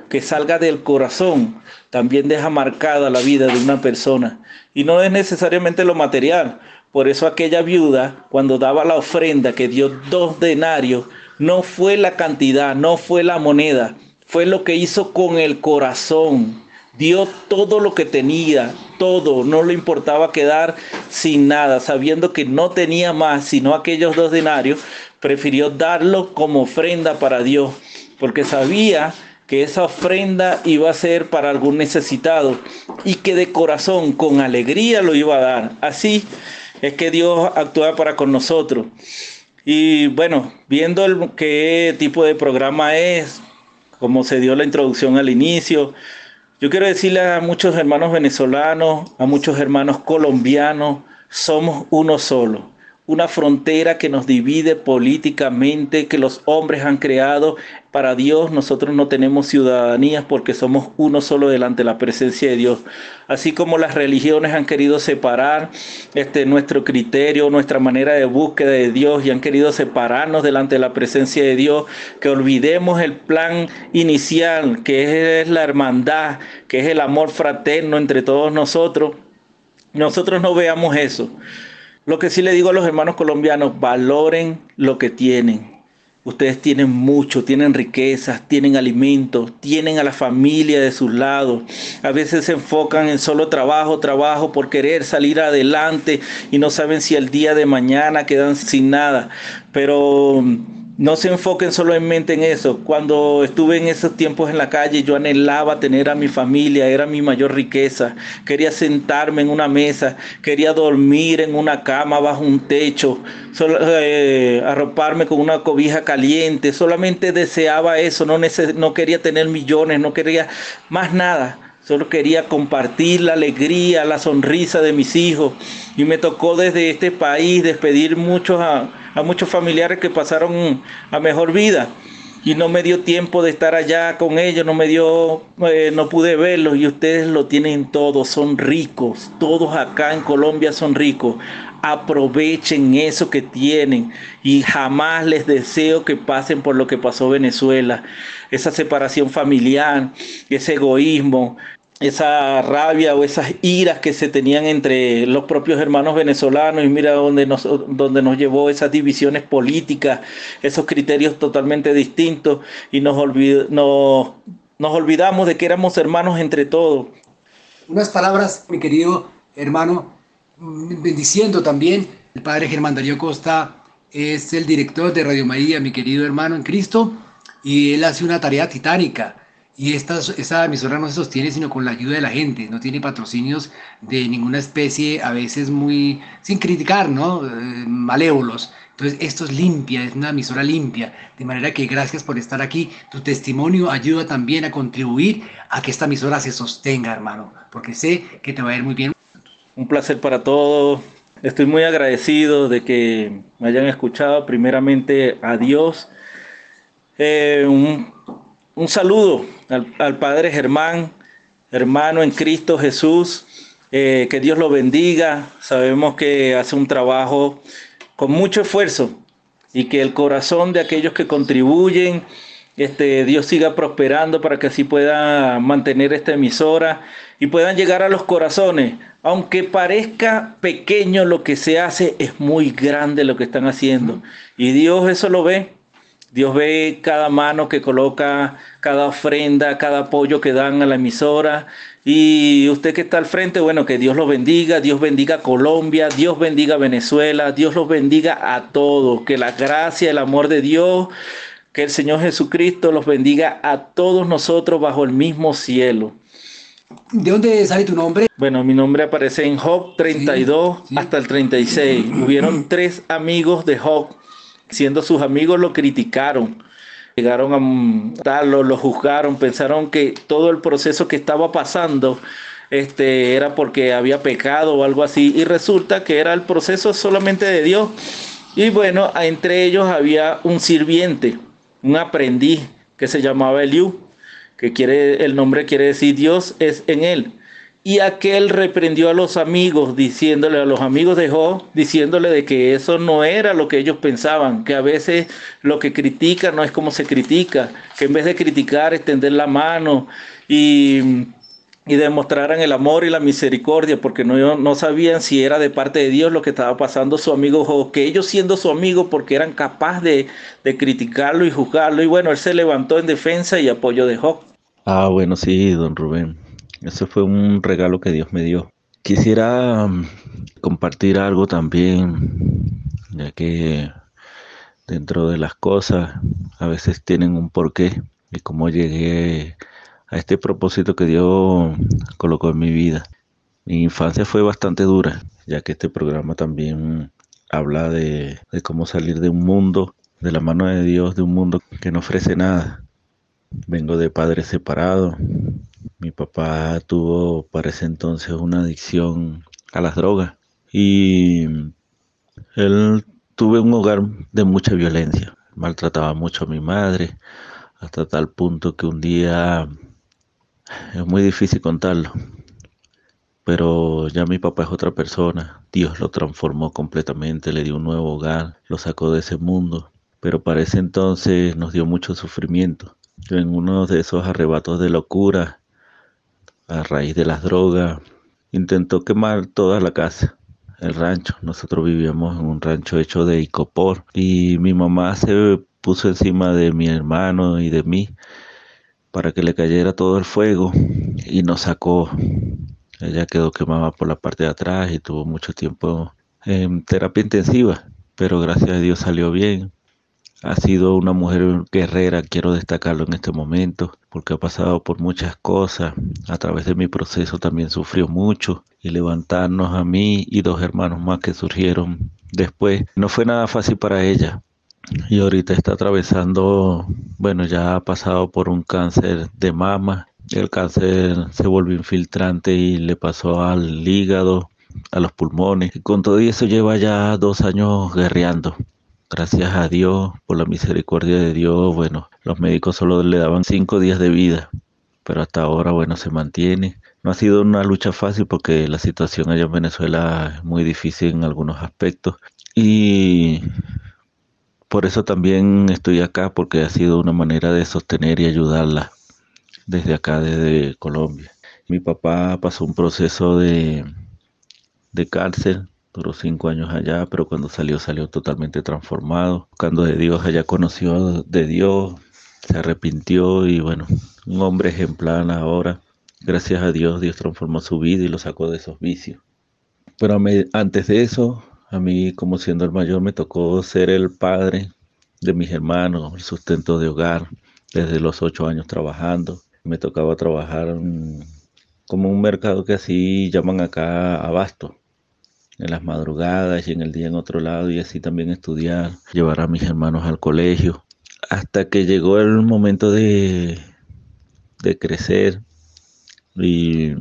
que salga del corazón también deja marcada la vida de una persona. Y no es necesariamente lo material. Por eso aquella viuda, cuando daba la ofrenda que dio dos denarios, no fue la cantidad, no fue la moneda, fue lo que hizo con el corazón. Dio todo lo que tenía, todo, no le importaba quedar sin nada, sabiendo que no tenía más sino aquellos dos denarios, prefirió darlo como ofrenda para Dios, porque sabía que esa ofrenda iba a ser para algún necesitado y que de corazón, con alegría lo iba a dar. Así es que Dios actúa para con nosotros. Y bueno, viendo el, qué tipo de programa es, como se dio la introducción al inicio, yo quiero decirle a muchos hermanos venezolanos, a muchos hermanos colombianos, somos uno solo una frontera que nos divide políticamente, que los hombres han creado. Para Dios nosotros no tenemos ciudadanías porque somos uno solo delante de la presencia de Dios. Así como las religiones han querido separar este, nuestro criterio, nuestra manera de búsqueda de Dios y han querido separarnos delante de la presencia de Dios, que olvidemos el plan inicial, que es la hermandad, que es el amor fraterno entre todos nosotros. Nosotros no veamos eso. Lo que sí le digo a los hermanos colombianos, valoren lo que tienen. Ustedes tienen mucho, tienen riquezas, tienen alimentos, tienen a la familia de sus lados. A veces se enfocan en solo trabajo, trabajo por querer salir adelante y no saben si el día de mañana quedan sin nada. Pero no se enfoquen solamente en eso. Cuando estuve en esos tiempos en la calle, yo anhelaba tener a mi familia, era mi mayor riqueza. Quería sentarme en una mesa, quería dormir en una cama bajo un techo, eh, arroparme con una cobija caliente. Solamente deseaba eso, no, no quería tener millones, no quería más nada. Solo quería compartir la alegría, la sonrisa de mis hijos. Y me tocó desde este país despedir muchos a, muchos familiares que pasaron a mejor vida. Y no me dio tiempo de estar allá con ellos, no me dio, eh, no pude verlos. Y ustedes lo tienen todos, son ricos. Todos acá en Colombia son ricos. Aprovechen eso que tienen y jamás les deseo que pasen por lo que pasó Venezuela. Esa separación familiar, ese egoísmo, esa rabia o esas iras que se tenían entre los propios hermanos venezolanos y mira dónde nos, donde nos llevó esas divisiones políticas, esos criterios totalmente distintos y nos, nos, nos olvidamos de que éramos hermanos entre todos.
Unas palabras, mi querido hermano, bendiciendo también. El padre Germán Darío Costa es el director de Radio María, mi querido hermano en Cristo, y él hace una tarea titánica y esta, esta emisora no se sostiene sino con la ayuda de la gente, no tiene patrocinios de ninguna especie, a veces muy, sin criticar, ¿no? Eh, malévolos, Entonces, esto es limpia, es una emisora limpia, de manera que gracias por estar aquí. Tu testimonio ayuda también a contribuir a que esta emisora se sostenga, hermano, porque sé que te va a ir muy bien.
Un placer para todos. Estoy muy agradecido de que me hayan escuchado. Primeramente a Dios. Eh, saludo al, Padre Germán, hermano en Cristo Jesús. Eh, que Dios lo bendiga. Sabemos que hace un trabajo con mucho esfuerzo y que el corazón de aquellos que contribuyen, este, Dios siga prosperando para que así pueda mantener esta emisora y puedan llegar a los corazones. Aunque parezca pequeño lo que se hace, es muy grande lo que están haciendo. Y Dios eso lo ve. Dios ve cada mano que coloca, cada ofrenda, cada apoyo que dan a la emisora. Y usted que está al frente, bueno, que Dios los bendiga, Dios bendiga Colombia, Dios bendiga Venezuela, Dios los bendiga a todos. Que la gracia, el amor de Dios, que el Señor Jesucristo los bendiga a todos nosotros bajo el mismo cielo.
¿De dónde sale tu nombre?
Bueno, mi nombre aparece en Job 32 hasta el 36. Hubieron tres amigos de Job siendo sus amigos lo criticaron. Llegaron a lo, lo juzgaron, pensaron que todo el proceso que estaba pasando este, era porque había pecado o algo así. Y resulta que era el proceso solamente de Dios. Y bueno, entre ellos había un sirviente, un aprendiz que se llamaba Eliú, que quiere, el nombre quiere decir Dios es en él. Y aquel reprendió a los amigos, diciéndole a los amigos de Job, diciéndole de que eso no era lo que ellos pensaban, que a veces lo que critica no es como se critica, que en vez de criticar, extender la mano y, demostraran el amor y la misericordia, porque no, no sabían si era de parte de Dios lo que estaba pasando su amigo Job, que ellos siendo su amigo, porque eran capaces de, de criticarlo y juzgarlo, y bueno, él se levantó en defensa y apoyo de Job.
Ah, bueno, sí, don Rubén. Ese fue un regalo que Dios me dio. Quisiera mm, compartir algo también, ya que dentro de las cosas a veces tienen un porqué y cómo llegué a este propósito que Dios colocó en mi vida. Mi infancia fue bastante dura, ya que este programa también habla de, de cómo salir de un mundo, de la mano de Dios, de un mundo que no ofrece nada. Vengo de padres separados, mi papá tuvo para ese entonces una adicción a las drogas y él tuve un hogar de mucha violencia. Maltrataba mucho a mi madre hasta tal punto que un día es muy difícil contarlo. Pero ya mi papá es otra persona. Dios lo transformó completamente, le dio un nuevo hogar, lo sacó de ese mundo. Pero para ese entonces nos dio mucho sufrimiento. En uno de esos arrebatos de locura a raíz de las drogas, intentó quemar toda la casa, el rancho. Nosotros vivíamos en un rancho hecho de icopor y mi mamá se puso encima de mi hermano y de mí para que le cayera todo el fuego y nos sacó. Ella quedó quemada por la parte de atrás y tuvo mucho tiempo en terapia intensiva, pero gracias a Dios salió bien. Ha sido una mujer guerrera, quiero destacarlo en este momento, porque ha pasado por muchas cosas. A través de mi proceso también sufrió mucho y levantarnos a mí y dos hermanos más que surgieron después no fue nada fácil para ella. Y ahorita está atravesando, bueno, ya ha pasado por un cáncer de mama. El cáncer se volvió infiltrante y le pasó al hígado, a los pulmones. Con todo eso lleva ya dos años guerreando. Gracias a Dios, por la misericordia de Dios, bueno, los médicos solo le daban cinco días de vida, pero hasta ahora, bueno, se mantiene. No ha sido una lucha fácil porque la situación allá en Venezuela es muy difícil en algunos aspectos y por eso también estoy acá porque ha sido una manera de sostener y ayudarla desde acá, desde Colombia. Mi papá pasó un proceso de, de cárcel Duró cinco años allá, pero cuando salió salió totalmente transformado. Buscando de Dios, allá conoció de Dios, se arrepintió y bueno, un hombre ejemplar ahora. Gracias a Dios, Dios transformó su vida y lo sacó de esos vicios. Pero antes de eso, a mí como siendo el mayor me tocó ser el padre de mis hermanos, el sustento de hogar, desde los ocho años trabajando. Me tocaba trabajar como un mercado que así llaman acá abasto en las madrugadas y en el día en otro lado y así también estudiar, llevar a mis hermanos al colegio, hasta que llegó el momento de, de crecer y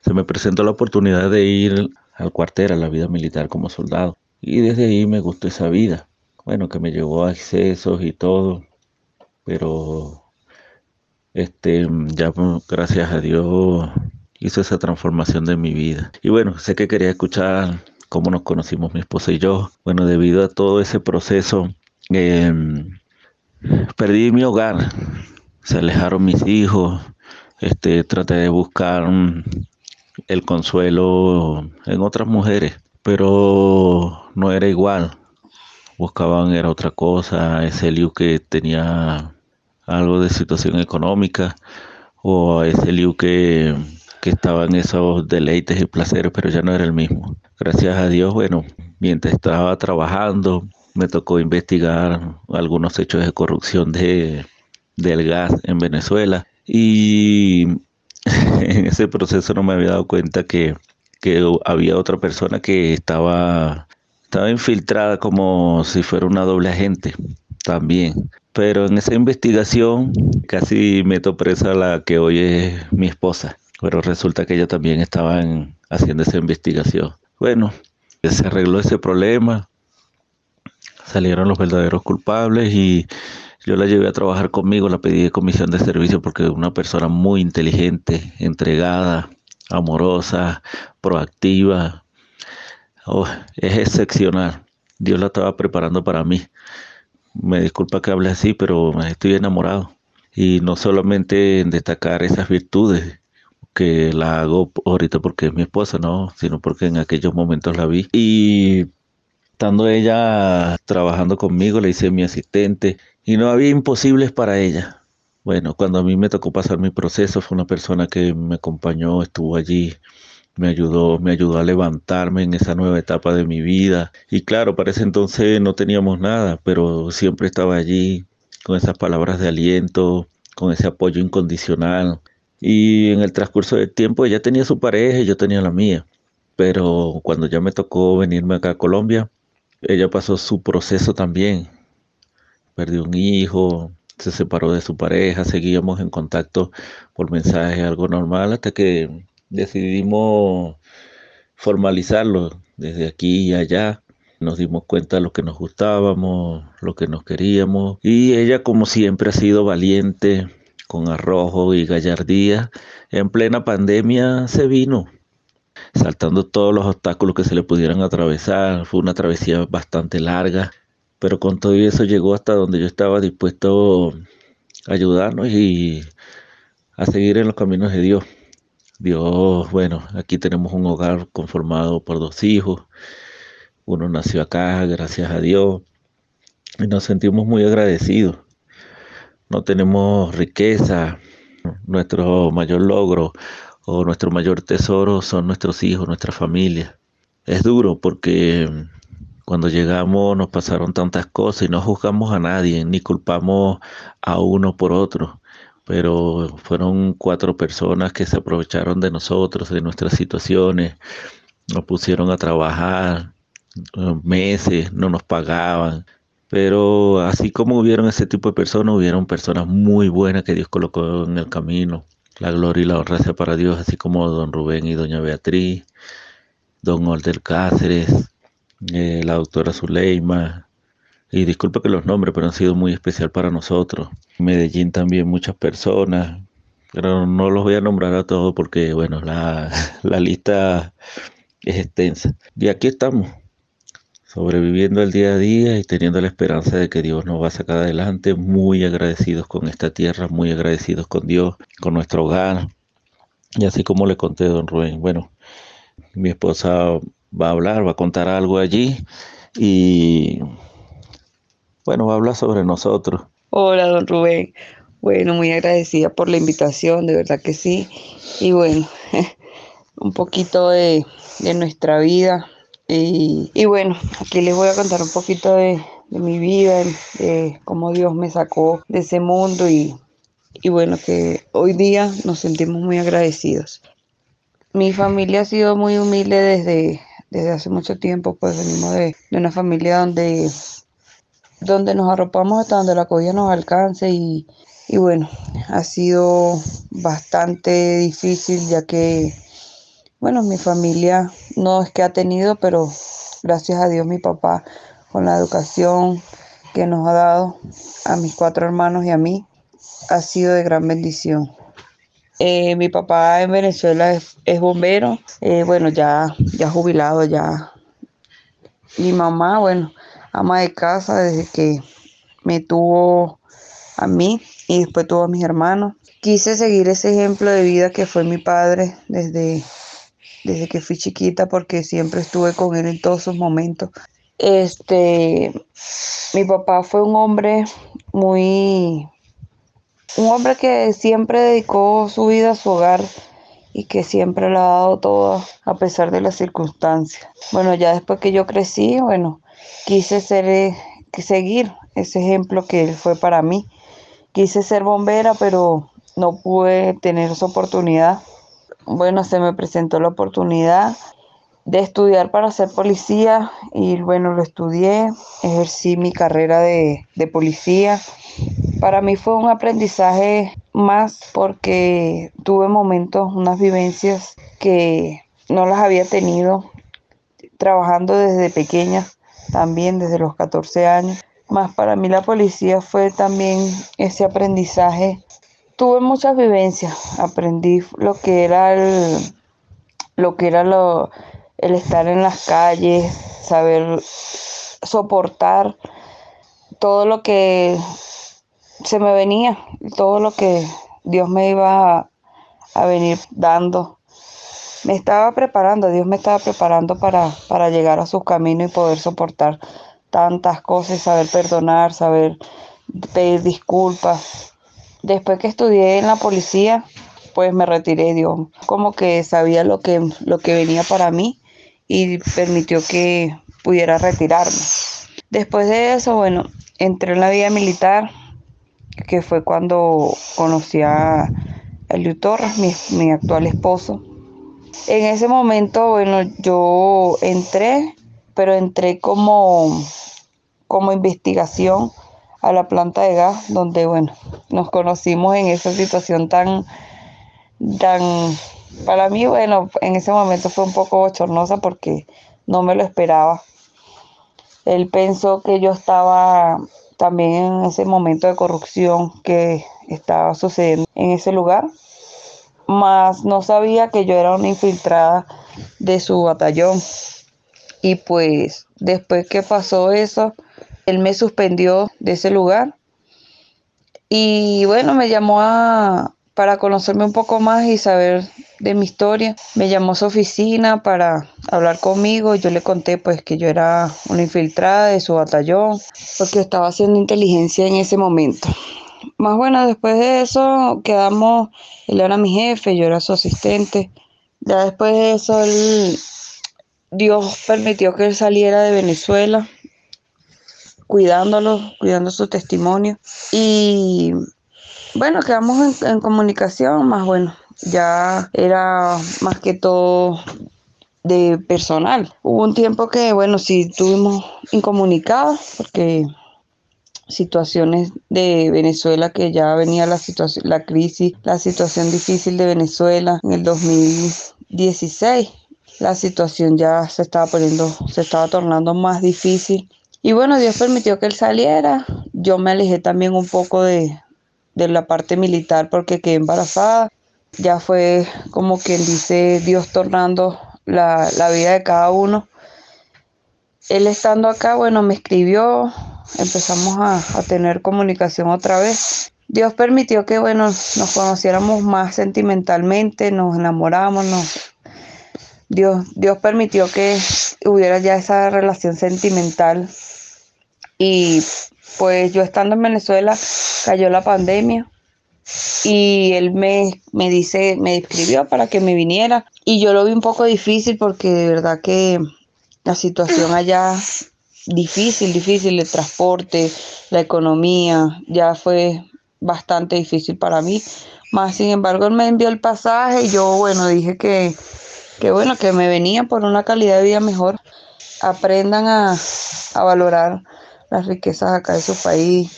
se me presentó la oportunidad de ir al cuartel, a la vida militar como soldado. Y desde ahí me gustó esa vida. Bueno, que me llevó a excesos y todo, pero este, ya gracias a Dios hizo esa transformación de mi vida. Y bueno, sé que quería escuchar cómo nos conocimos mi esposa y yo. Bueno, debido a todo ese proceso, em, perdí mi hogar, se alejaron mis hijos, este, traté de buscar el consuelo en otras mujeres, pero no era igual. Buscaban era otra cosa, ese Liu que tenía algo de situación económica o ese Liu que, que estaba en esos deleites y placeres, pero ya no era el mismo. Gracias a Dios, bueno, mientras estaba trabajando, me tocó investigar algunos hechos de corrupción de, del gas en Venezuela y en ese proceso no me había dado cuenta que, que había otra persona que estaba, estaba infiltrada como si fuera una doble agente también. Pero en esa investigación casi meto presa a la que hoy es mi esposa. Pero resulta que ella también estaba haciendo esa investigación. Bueno, se arregló ese problema, salieron los verdaderos culpables y yo la llevé a trabajar conmigo, la pedí de comisión de servicio porque es una persona muy inteligente, entregada, amorosa, proactiva. Oh, es excepcional. Dios la estaba preparando para mí. Me disculpa que hable así, pero estoy enamorado. Y no solamente en destacar esas virtudes, que la hago ahorita porque es mi esposa, no, sino porque en aquellos momentos la vi. Y estando ella trabajando conmigo, le hice mi asistente y no había imposibles para ella. Bueno, cuando a mí me tocó pasar mi proceso, fue una persona que me acompañó, estuvo allí, me ayudó, me ayudó a levantarme en esa nueva etapa de mi vida. Y claro, para ese entonces no teníamos nada, pero siempre estaba allí con esas palabras de aliento, con ese apoyo incondicional. Y en el transcurso del tiempo ella tenía su pareja y yo tenía la mía. Pero cuando ya me tocó venirme acá a Colombia, ella pasó su proceso también. Perdió un hijo, se separó de su pareja, seguíamos en contacto por mensaje, algo normal, hasta que decidimos formalizarlo desde aquí y allá. Nos dimos cuenta de lo que nos gustábamos, lo que nos queríamos. Y ella, como siempre, ha sido valiente, con arrojo y gallardía. En plena pandemia se vino, saltando todos los obstáculos que se le pudieran atravesar. Fue una travesía bastante larga, pero con todo eso llegó hasta donde yo estaba dispuesto a ayudarnos y a seguir en los caminos de Dios. Dios, bueno, aquí tenemos un hogar conformado por dos hijos. Uno nació acá, gracias a Dios. Y nos sentimos muy agradecidos. No tenemos riqueza. Nuestro mayor logro o nuestro mayor tesoro son nuestros hijos, nuestra familia. Es duro porque cuando llegamos nos pasaron tantas cosas y no juzgamos a nadie, ni culpamos a uno por otro pero fueron cuatro personas que se aprovecharon de nosotros, de nuestras situaciones, nos pusieron a trabajar eh, meses, no nos pagaban. Pero así como hubieron ese tipo de personas, hubieron personas muy buenas que Dios colocó en el camino. La gloria y la honra sea para Dios, así como don Rubén y doña Beatriz, don Older Cáceres, eh, la doctora Zuleima, y disculpe que los nombres, pero han sido muy especial para nosotros. Medellín también muchas personas, pero no los voy a nombrar a todos porque, bueno, la, la lista es extensa. Y aquí estamos, sobreviviendo el día a día y teniendo la esperanza de que Dios nos va a sacar adelante, muy agradecidos con esta tierra, muy agradecidos con Dios, con nuestro hogar. Y así como le conté a don Rubén, bueno, mi esposa va a hablar, va a contar algo allí y bueno, va a hablar sobre nosotros.
Hola, don Rubén. Bueno, muy agradecida por la invitación, de verdad que sí. Y bueno, un poquito de, nuestra vida. Y, bueno, aquí les voy a contar un poquito de, mi vida, de cómo Dios me sacó de ese mundo y, y bueno, que hoy día nos sentimos muy agradecidos. Mi familia ha sido muy humilde desde, desde hace mucho tiempo, pues venimos de, una familia donde, donde nos arropamos hasta donde la cobija nos alcance y, y bueno, ha sido bastante difícil ya que, bueno, mi familia no es que ha tenido, pero gracias a Dios mi papá con la educación que nos ha dado a mis cuatro hermanos y a mí ha sido de gran bendición. Eh, mi papá en Venezuela es, bombero, eh, bueno, ya, ya jubilado, ya. Mi mamá, bueno, ama de casa desde que me tuvo a mí y después tuvo a mis hermanos. Quise seguir ese ejemplo de vida que fue mi padre desde, desde que fui chiquita porque siempre estuve con él en todos sus momentos. Este, mi papá fue un hombre muy, un hombre que siempre dedicó su vida a su hogar y que siempre lo ha dado todo a pesar de las circunstancias. Bueno, ya después que yo crecí, bueno, quise eh, seguir ese ejemplo que él fue para mí. Quise ser bombera, pero no pude tener esa oportunidad. Bueno, se me presentó la oportunidad de estudiar para ser policía y bueno, lo estudié, ejercí mi carrera de, de policía. Para mí fue un aprendizaje más porque tuve momentos, unas vivencias que no las había tenido trabajando desde pequeña, también desde los 14 años. Más para mí la policía fue también ese aprendizaje. Tuve muchas vivencias, aprendí lo que era el, lo que era lo, el estar en las calles, saber soportar todo lo que se me venía, todo lo que Dios me iba a, venir dando. Me estaba preparando, Dios me estaba preparando para, para llegar a sus caminos y poder soportar tantas cosas, saber perdonar, saber pedir disculpas. Después que estudié en la policía, pues me retiré, Dios, como que sabía lo que, lo que venía para mí y permitió que pudiera retirarme. Después de eso, bueno, entré en la vida militar, que fue cuando conocí a Eliu Torres, mi, mi actual esposo. En ese momento, bueno, yo entré, pero entré como, como investigación a la planta de gas, donde, bueno, nos conocimos en esa situación tan, tan para mí, bueno, en ese momento fue un poco bochornosa porque no me lo esperaba. Él pensó que yo estaba también en ese momento de corrupción que estaba sucediendo en ese lugar, mas no sabía que yo era una infiltrada de su batallón. Y pues después que pasó eso, él me suspendió de ese lugar. Y bueno, me llamó a, para conocerme un poco más y saber de mi historia. Me llamó a su oficina para hablar conmigo. Yo le conté pues que yo era una infiltrada de su batallón porque estaba haciendo inteligencia en ese momento. Más bueno, después de eso quedamos, él era mi jefe, yo era su asistente. Ya después de eso, Dios permitió que él saliera de Venezuela, cuidándolo, cuidando su testimonio. Y bueno, quedamos en, comunicación, más bueno, ya era más que todo de personal. Hubo un tiempo que, bueno, sí estuvimos incomunicados porque situaciones de Venezuela que ya venía la situación, la crisis, la situación difícil de Venezuela en el 2016. La situación ya se estaba poniendo, se estaba tornando más difícil. Y bueno, Dios permitió que él saliera. Yo me alejé también un poco de, de la parte militar porque quedé embarazada. Ya fue como quien dice Dios tornando la, vida de cada uno. Él estando acá, bueno, me escribió, empezamos a, tener comunicación otra vez. Dios permitió que, bueno, nos conociéramos más sentimentalmente, nos enamoramos, Dios, Dios permitió que hubiera ya esa relación sentimental y pues yo estando en Venezuela cayó la pandemia y él me, me dice, me escribió para que me viniera y yo lo vi un poco difícil porque de verdad que la situación allá difícil, difícil, el transporte, la economía, ya fue bastante difícil para mí. Más sin embargo, él me envió el pasaje y yo, bueno, dije que, que bueno, que me venían por una calidad de vida mejor, aprendan a, a valorar las riquezas acá de su país,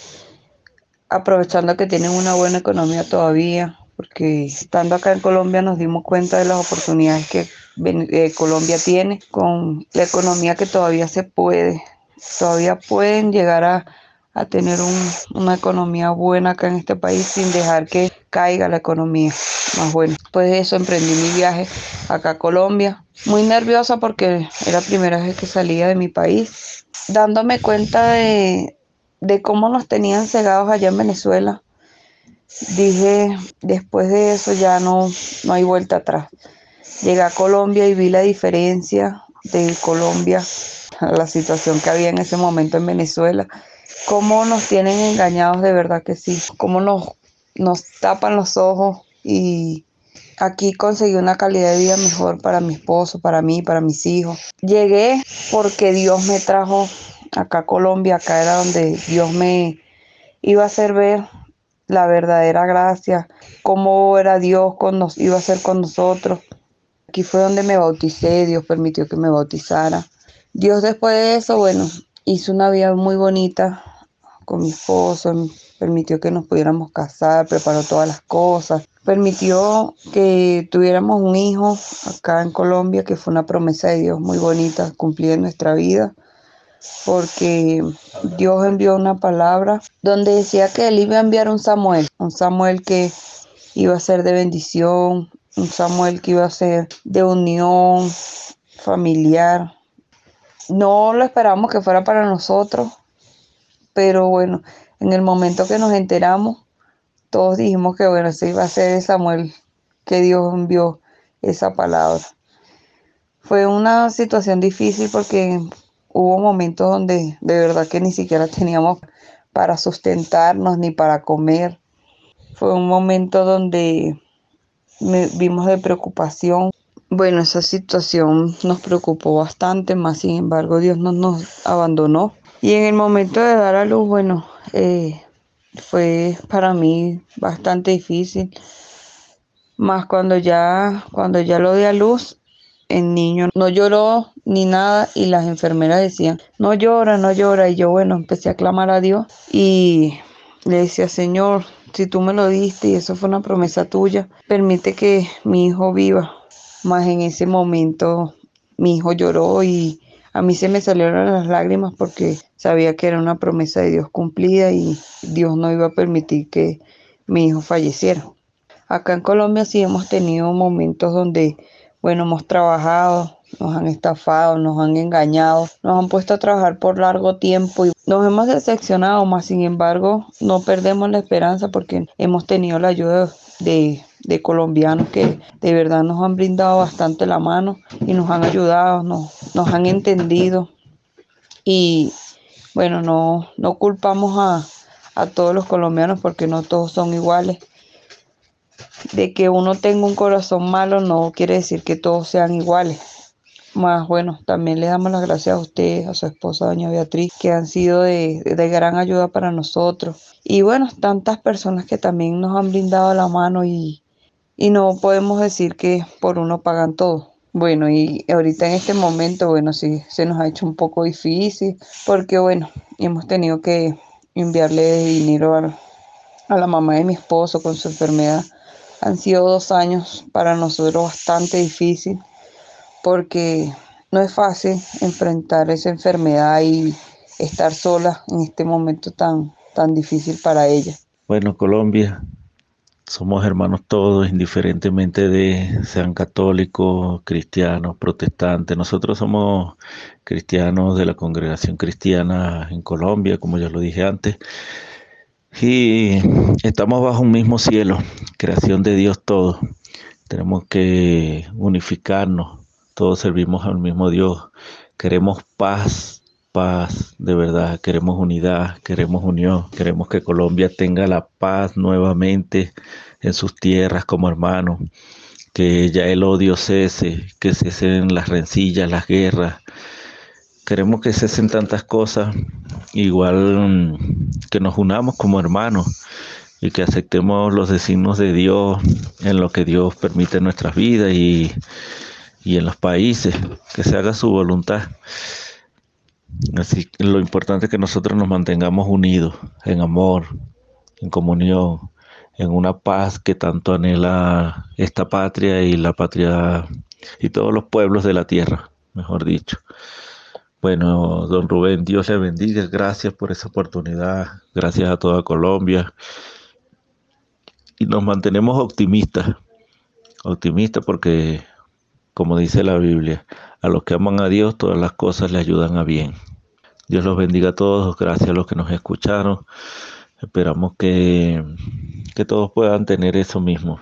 aprovechando que tienen una buena economía todavía, porque estando acá en Colombia nos dimos cuenta de las oportunidades que eh, Colombia tiene con la economía que todavía se puede, todavía pueden llegar a, a tener una economía buena acá en este país sin dejar que caiga la economía más buena. Después de eso emprendí mi viaje acá a Colombia, muy nerviosa porque era la primera vez que salía de mi país, dándome cuenta de, de cómo nos tenían cegados allá en Venezuela. Dije, después de eso ya no, no hay vuelta atrás. Llegué a Colombia y vi la diferencia de Colombia a la situación que había en ese momento en Venezuela. Cómo nos tienen engañados de verdad que sí. Cómo nos, nos tapan los ojos y aquí conseguí una calidad de vida mejor para mi esposo, para mí, para mis hijos. Llegué porque Dios me trajo acá a Colombia, acá era donde Dios me iba a hacer ver la verdadera gracia, cómo era Dios con nos, iba a ser con nosotros. Aquí fue donde me bauticé, Dios permitió que me bautizara. Dios después de eso, bueno, hizo una vida muy bonita con mi esposo, permitió que nos pudiéramos casar, preparó todas las cosas, permitió que tuviéramos un hijo acá en Colombia, que fue una promesa de Dios muy bonita, cumplida en nuestra vida, porque Dios envió una palabra donde decía que él iba a enviar un Samuel, un Samuel que iba a ser de bendición, un Samuel que iba a ser de unión familiar. No lo esperábamos que fuera para nosotros, pero bueno, en el momento que nos enteramos, todos dijimos que bueno, ese iba a ser Samuel que Dios envió esa palabra. Fue una situación difícil porque hubo momentos donde de verdad que ni siquiera teníamos para sustentarnos ni para comer. Fue un momento donde vimos de preocupación. Bueno, esa situación nos preocupó bastante, más sin embargo Dios no nos abandonó. Y en el momento de dar a luz, bueno, eh, fue para mí bastante difícil. Más cuando ya, cuando ya lo di a luz, el niño no lloró ni nada y las enfermeras decían, no llora, no llora. Y yo, bueno, empecé a clamar a Dios y le decía, Señor, si tú me lo diste y eso fue una promesa tuya, permite que mi hijo viva. Más en ese momento mi hijo lloró y a mí se me salieron las lágrimas porque sabía que era una promesa de Dios cumplida y Dios no iba a permitir que mi hijo falleciera. Acá en Colombia sí hemos tenido momentos donde, bueno, hemos trabajado, nos han estafado, nos han engañado, nos han puesto a trabajar por largo tiempo y nos hemos decepcionado, más sin embargo no perdemos la esperanza porque hemos tenido la ayuda de, de, colombianos que de verdad nos han brindado bastante la mano y nos han ayudado, nos, nos han entendido y bueno, no, no culpamos a, a todos los colombianos porque no todos son iguales. De que uno tenga un corazón malo no quiere decir que todos sean iguales más bueno, también le damos las gracias a usted, a su esposa, doña Beatriz, que han sido de, gran ayuda para nosotros. Y bueno, tantas personas que también nos han brindado la mano y, y no podemos decir que por uno pagan todo. Bueno, y ahorita en este momento, bueno, sí, se nos ha hecho un poco difícil porque, bueno, hemos tenido que enviarle dinero a, a la mamá de mi esposo con su enfermedad. Han sido dos años para nosotros bastante difícil porque no es fácil enfrentar esa enfermedad y estar sola en este momento tan, tan difícil para ella.
Bueno, Colombia, somos hermanos todos, indiferentemente de sean católicos, cristianos, protestantes. Nosotros somos cristianos de la congregación cristiana en Colombia, como ya lo dije antes. Y estamos bajo un mismo cielo, creación de Dios todos. Tenemos que unificarnos, todos servimos al mismo Dios. Queremos paz, paz de verdad, queremos unidad, queremos unión, queremos que Colombia tenga la paz nuevamente en sus tierras como hermanos, que ya el odio cese, que cesen las rencillas, las guerras. Queremos que cesen tantas cosas, igual que nos unamos como hermanos y que aceptemos los designios de Dios en lo que Dios permite en nuestras vidas y y en los países, que se haga su voluntad. Así que lo importante es que nosotros nos mantengamos unidos en amor, en comunión, en una paz que tanto anhela esta patria y la patria y todos los pueblos de la tierra, mejor dicho. Bueno, don Rubén, Dios le bendiga. Gracias por esa oportunidad. Gracias a toda Colombia. Y nos mantenemos optimistas. Optimistas porque, como dice la Biblia, a los que aman a Dios todas las cosas le ayudan a bien. Dios los bendiga a todos. Gracias a los que nos escucharon. Esperamos que, que todos puedan tener eso mismo.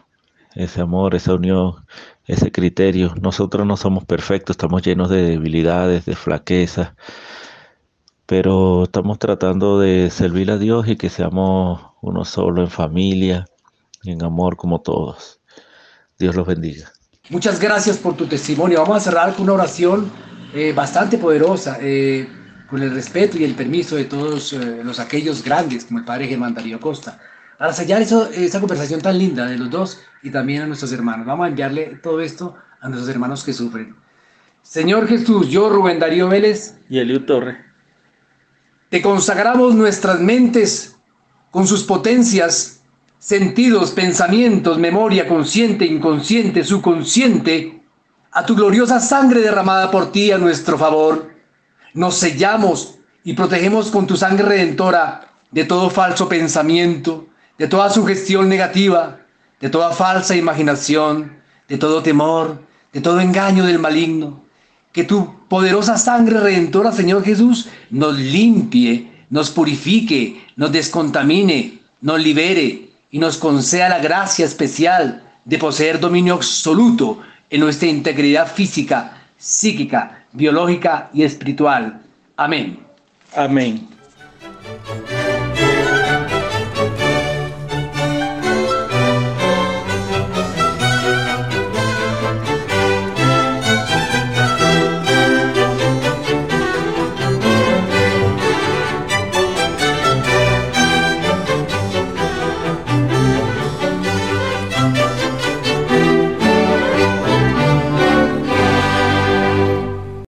Ese amor, esa unión, ese criterio. Nosotros no somos perfectos, estamos llenos de debilidades, de flaquezas, pero estamos tratando de servir a Dios y que seamos uno solo en familia, en amor como todos. Dios los bendiga.
Muchas gracias por tu testimonio. Vamos a cerrar con una oración eh, bastante poderosa, eh, con el respeto y el permiso de todos eh, los aquellos grandes, como el Padre Germán Darío Costa para sellar eso, esa conversación tan linda de los dos y también a nuestros hermanos. Vamos a enviarle todo esto a nuestros hermanos que sufren. Señor Jesús, yo, Rubén Darío Vélez.
Y Eliud Torre.
Te consagramos nuestras mentes con sus potencias, sentidos, pensamientos, memoria consciente, inconsciente, subconsciente, a tu gloriosa sangre derramada por ti a nuestro favor. Nos sellamos y protegemos con tu sangre redentora de todo falso pensamiento, de toda sugestión negativa, de toda falsa imaginación, de todo temor, de todo engaño del maligno. Que tu poderosa sangre redentora, Señor Jesús, nos limpie, nos purifique, nos descontamine, nos libere y nos conceda la gracia especial de poseer dominio absoluto en nuestra integridad física, psíquica, biológica y espiritual. Amén.
Amén.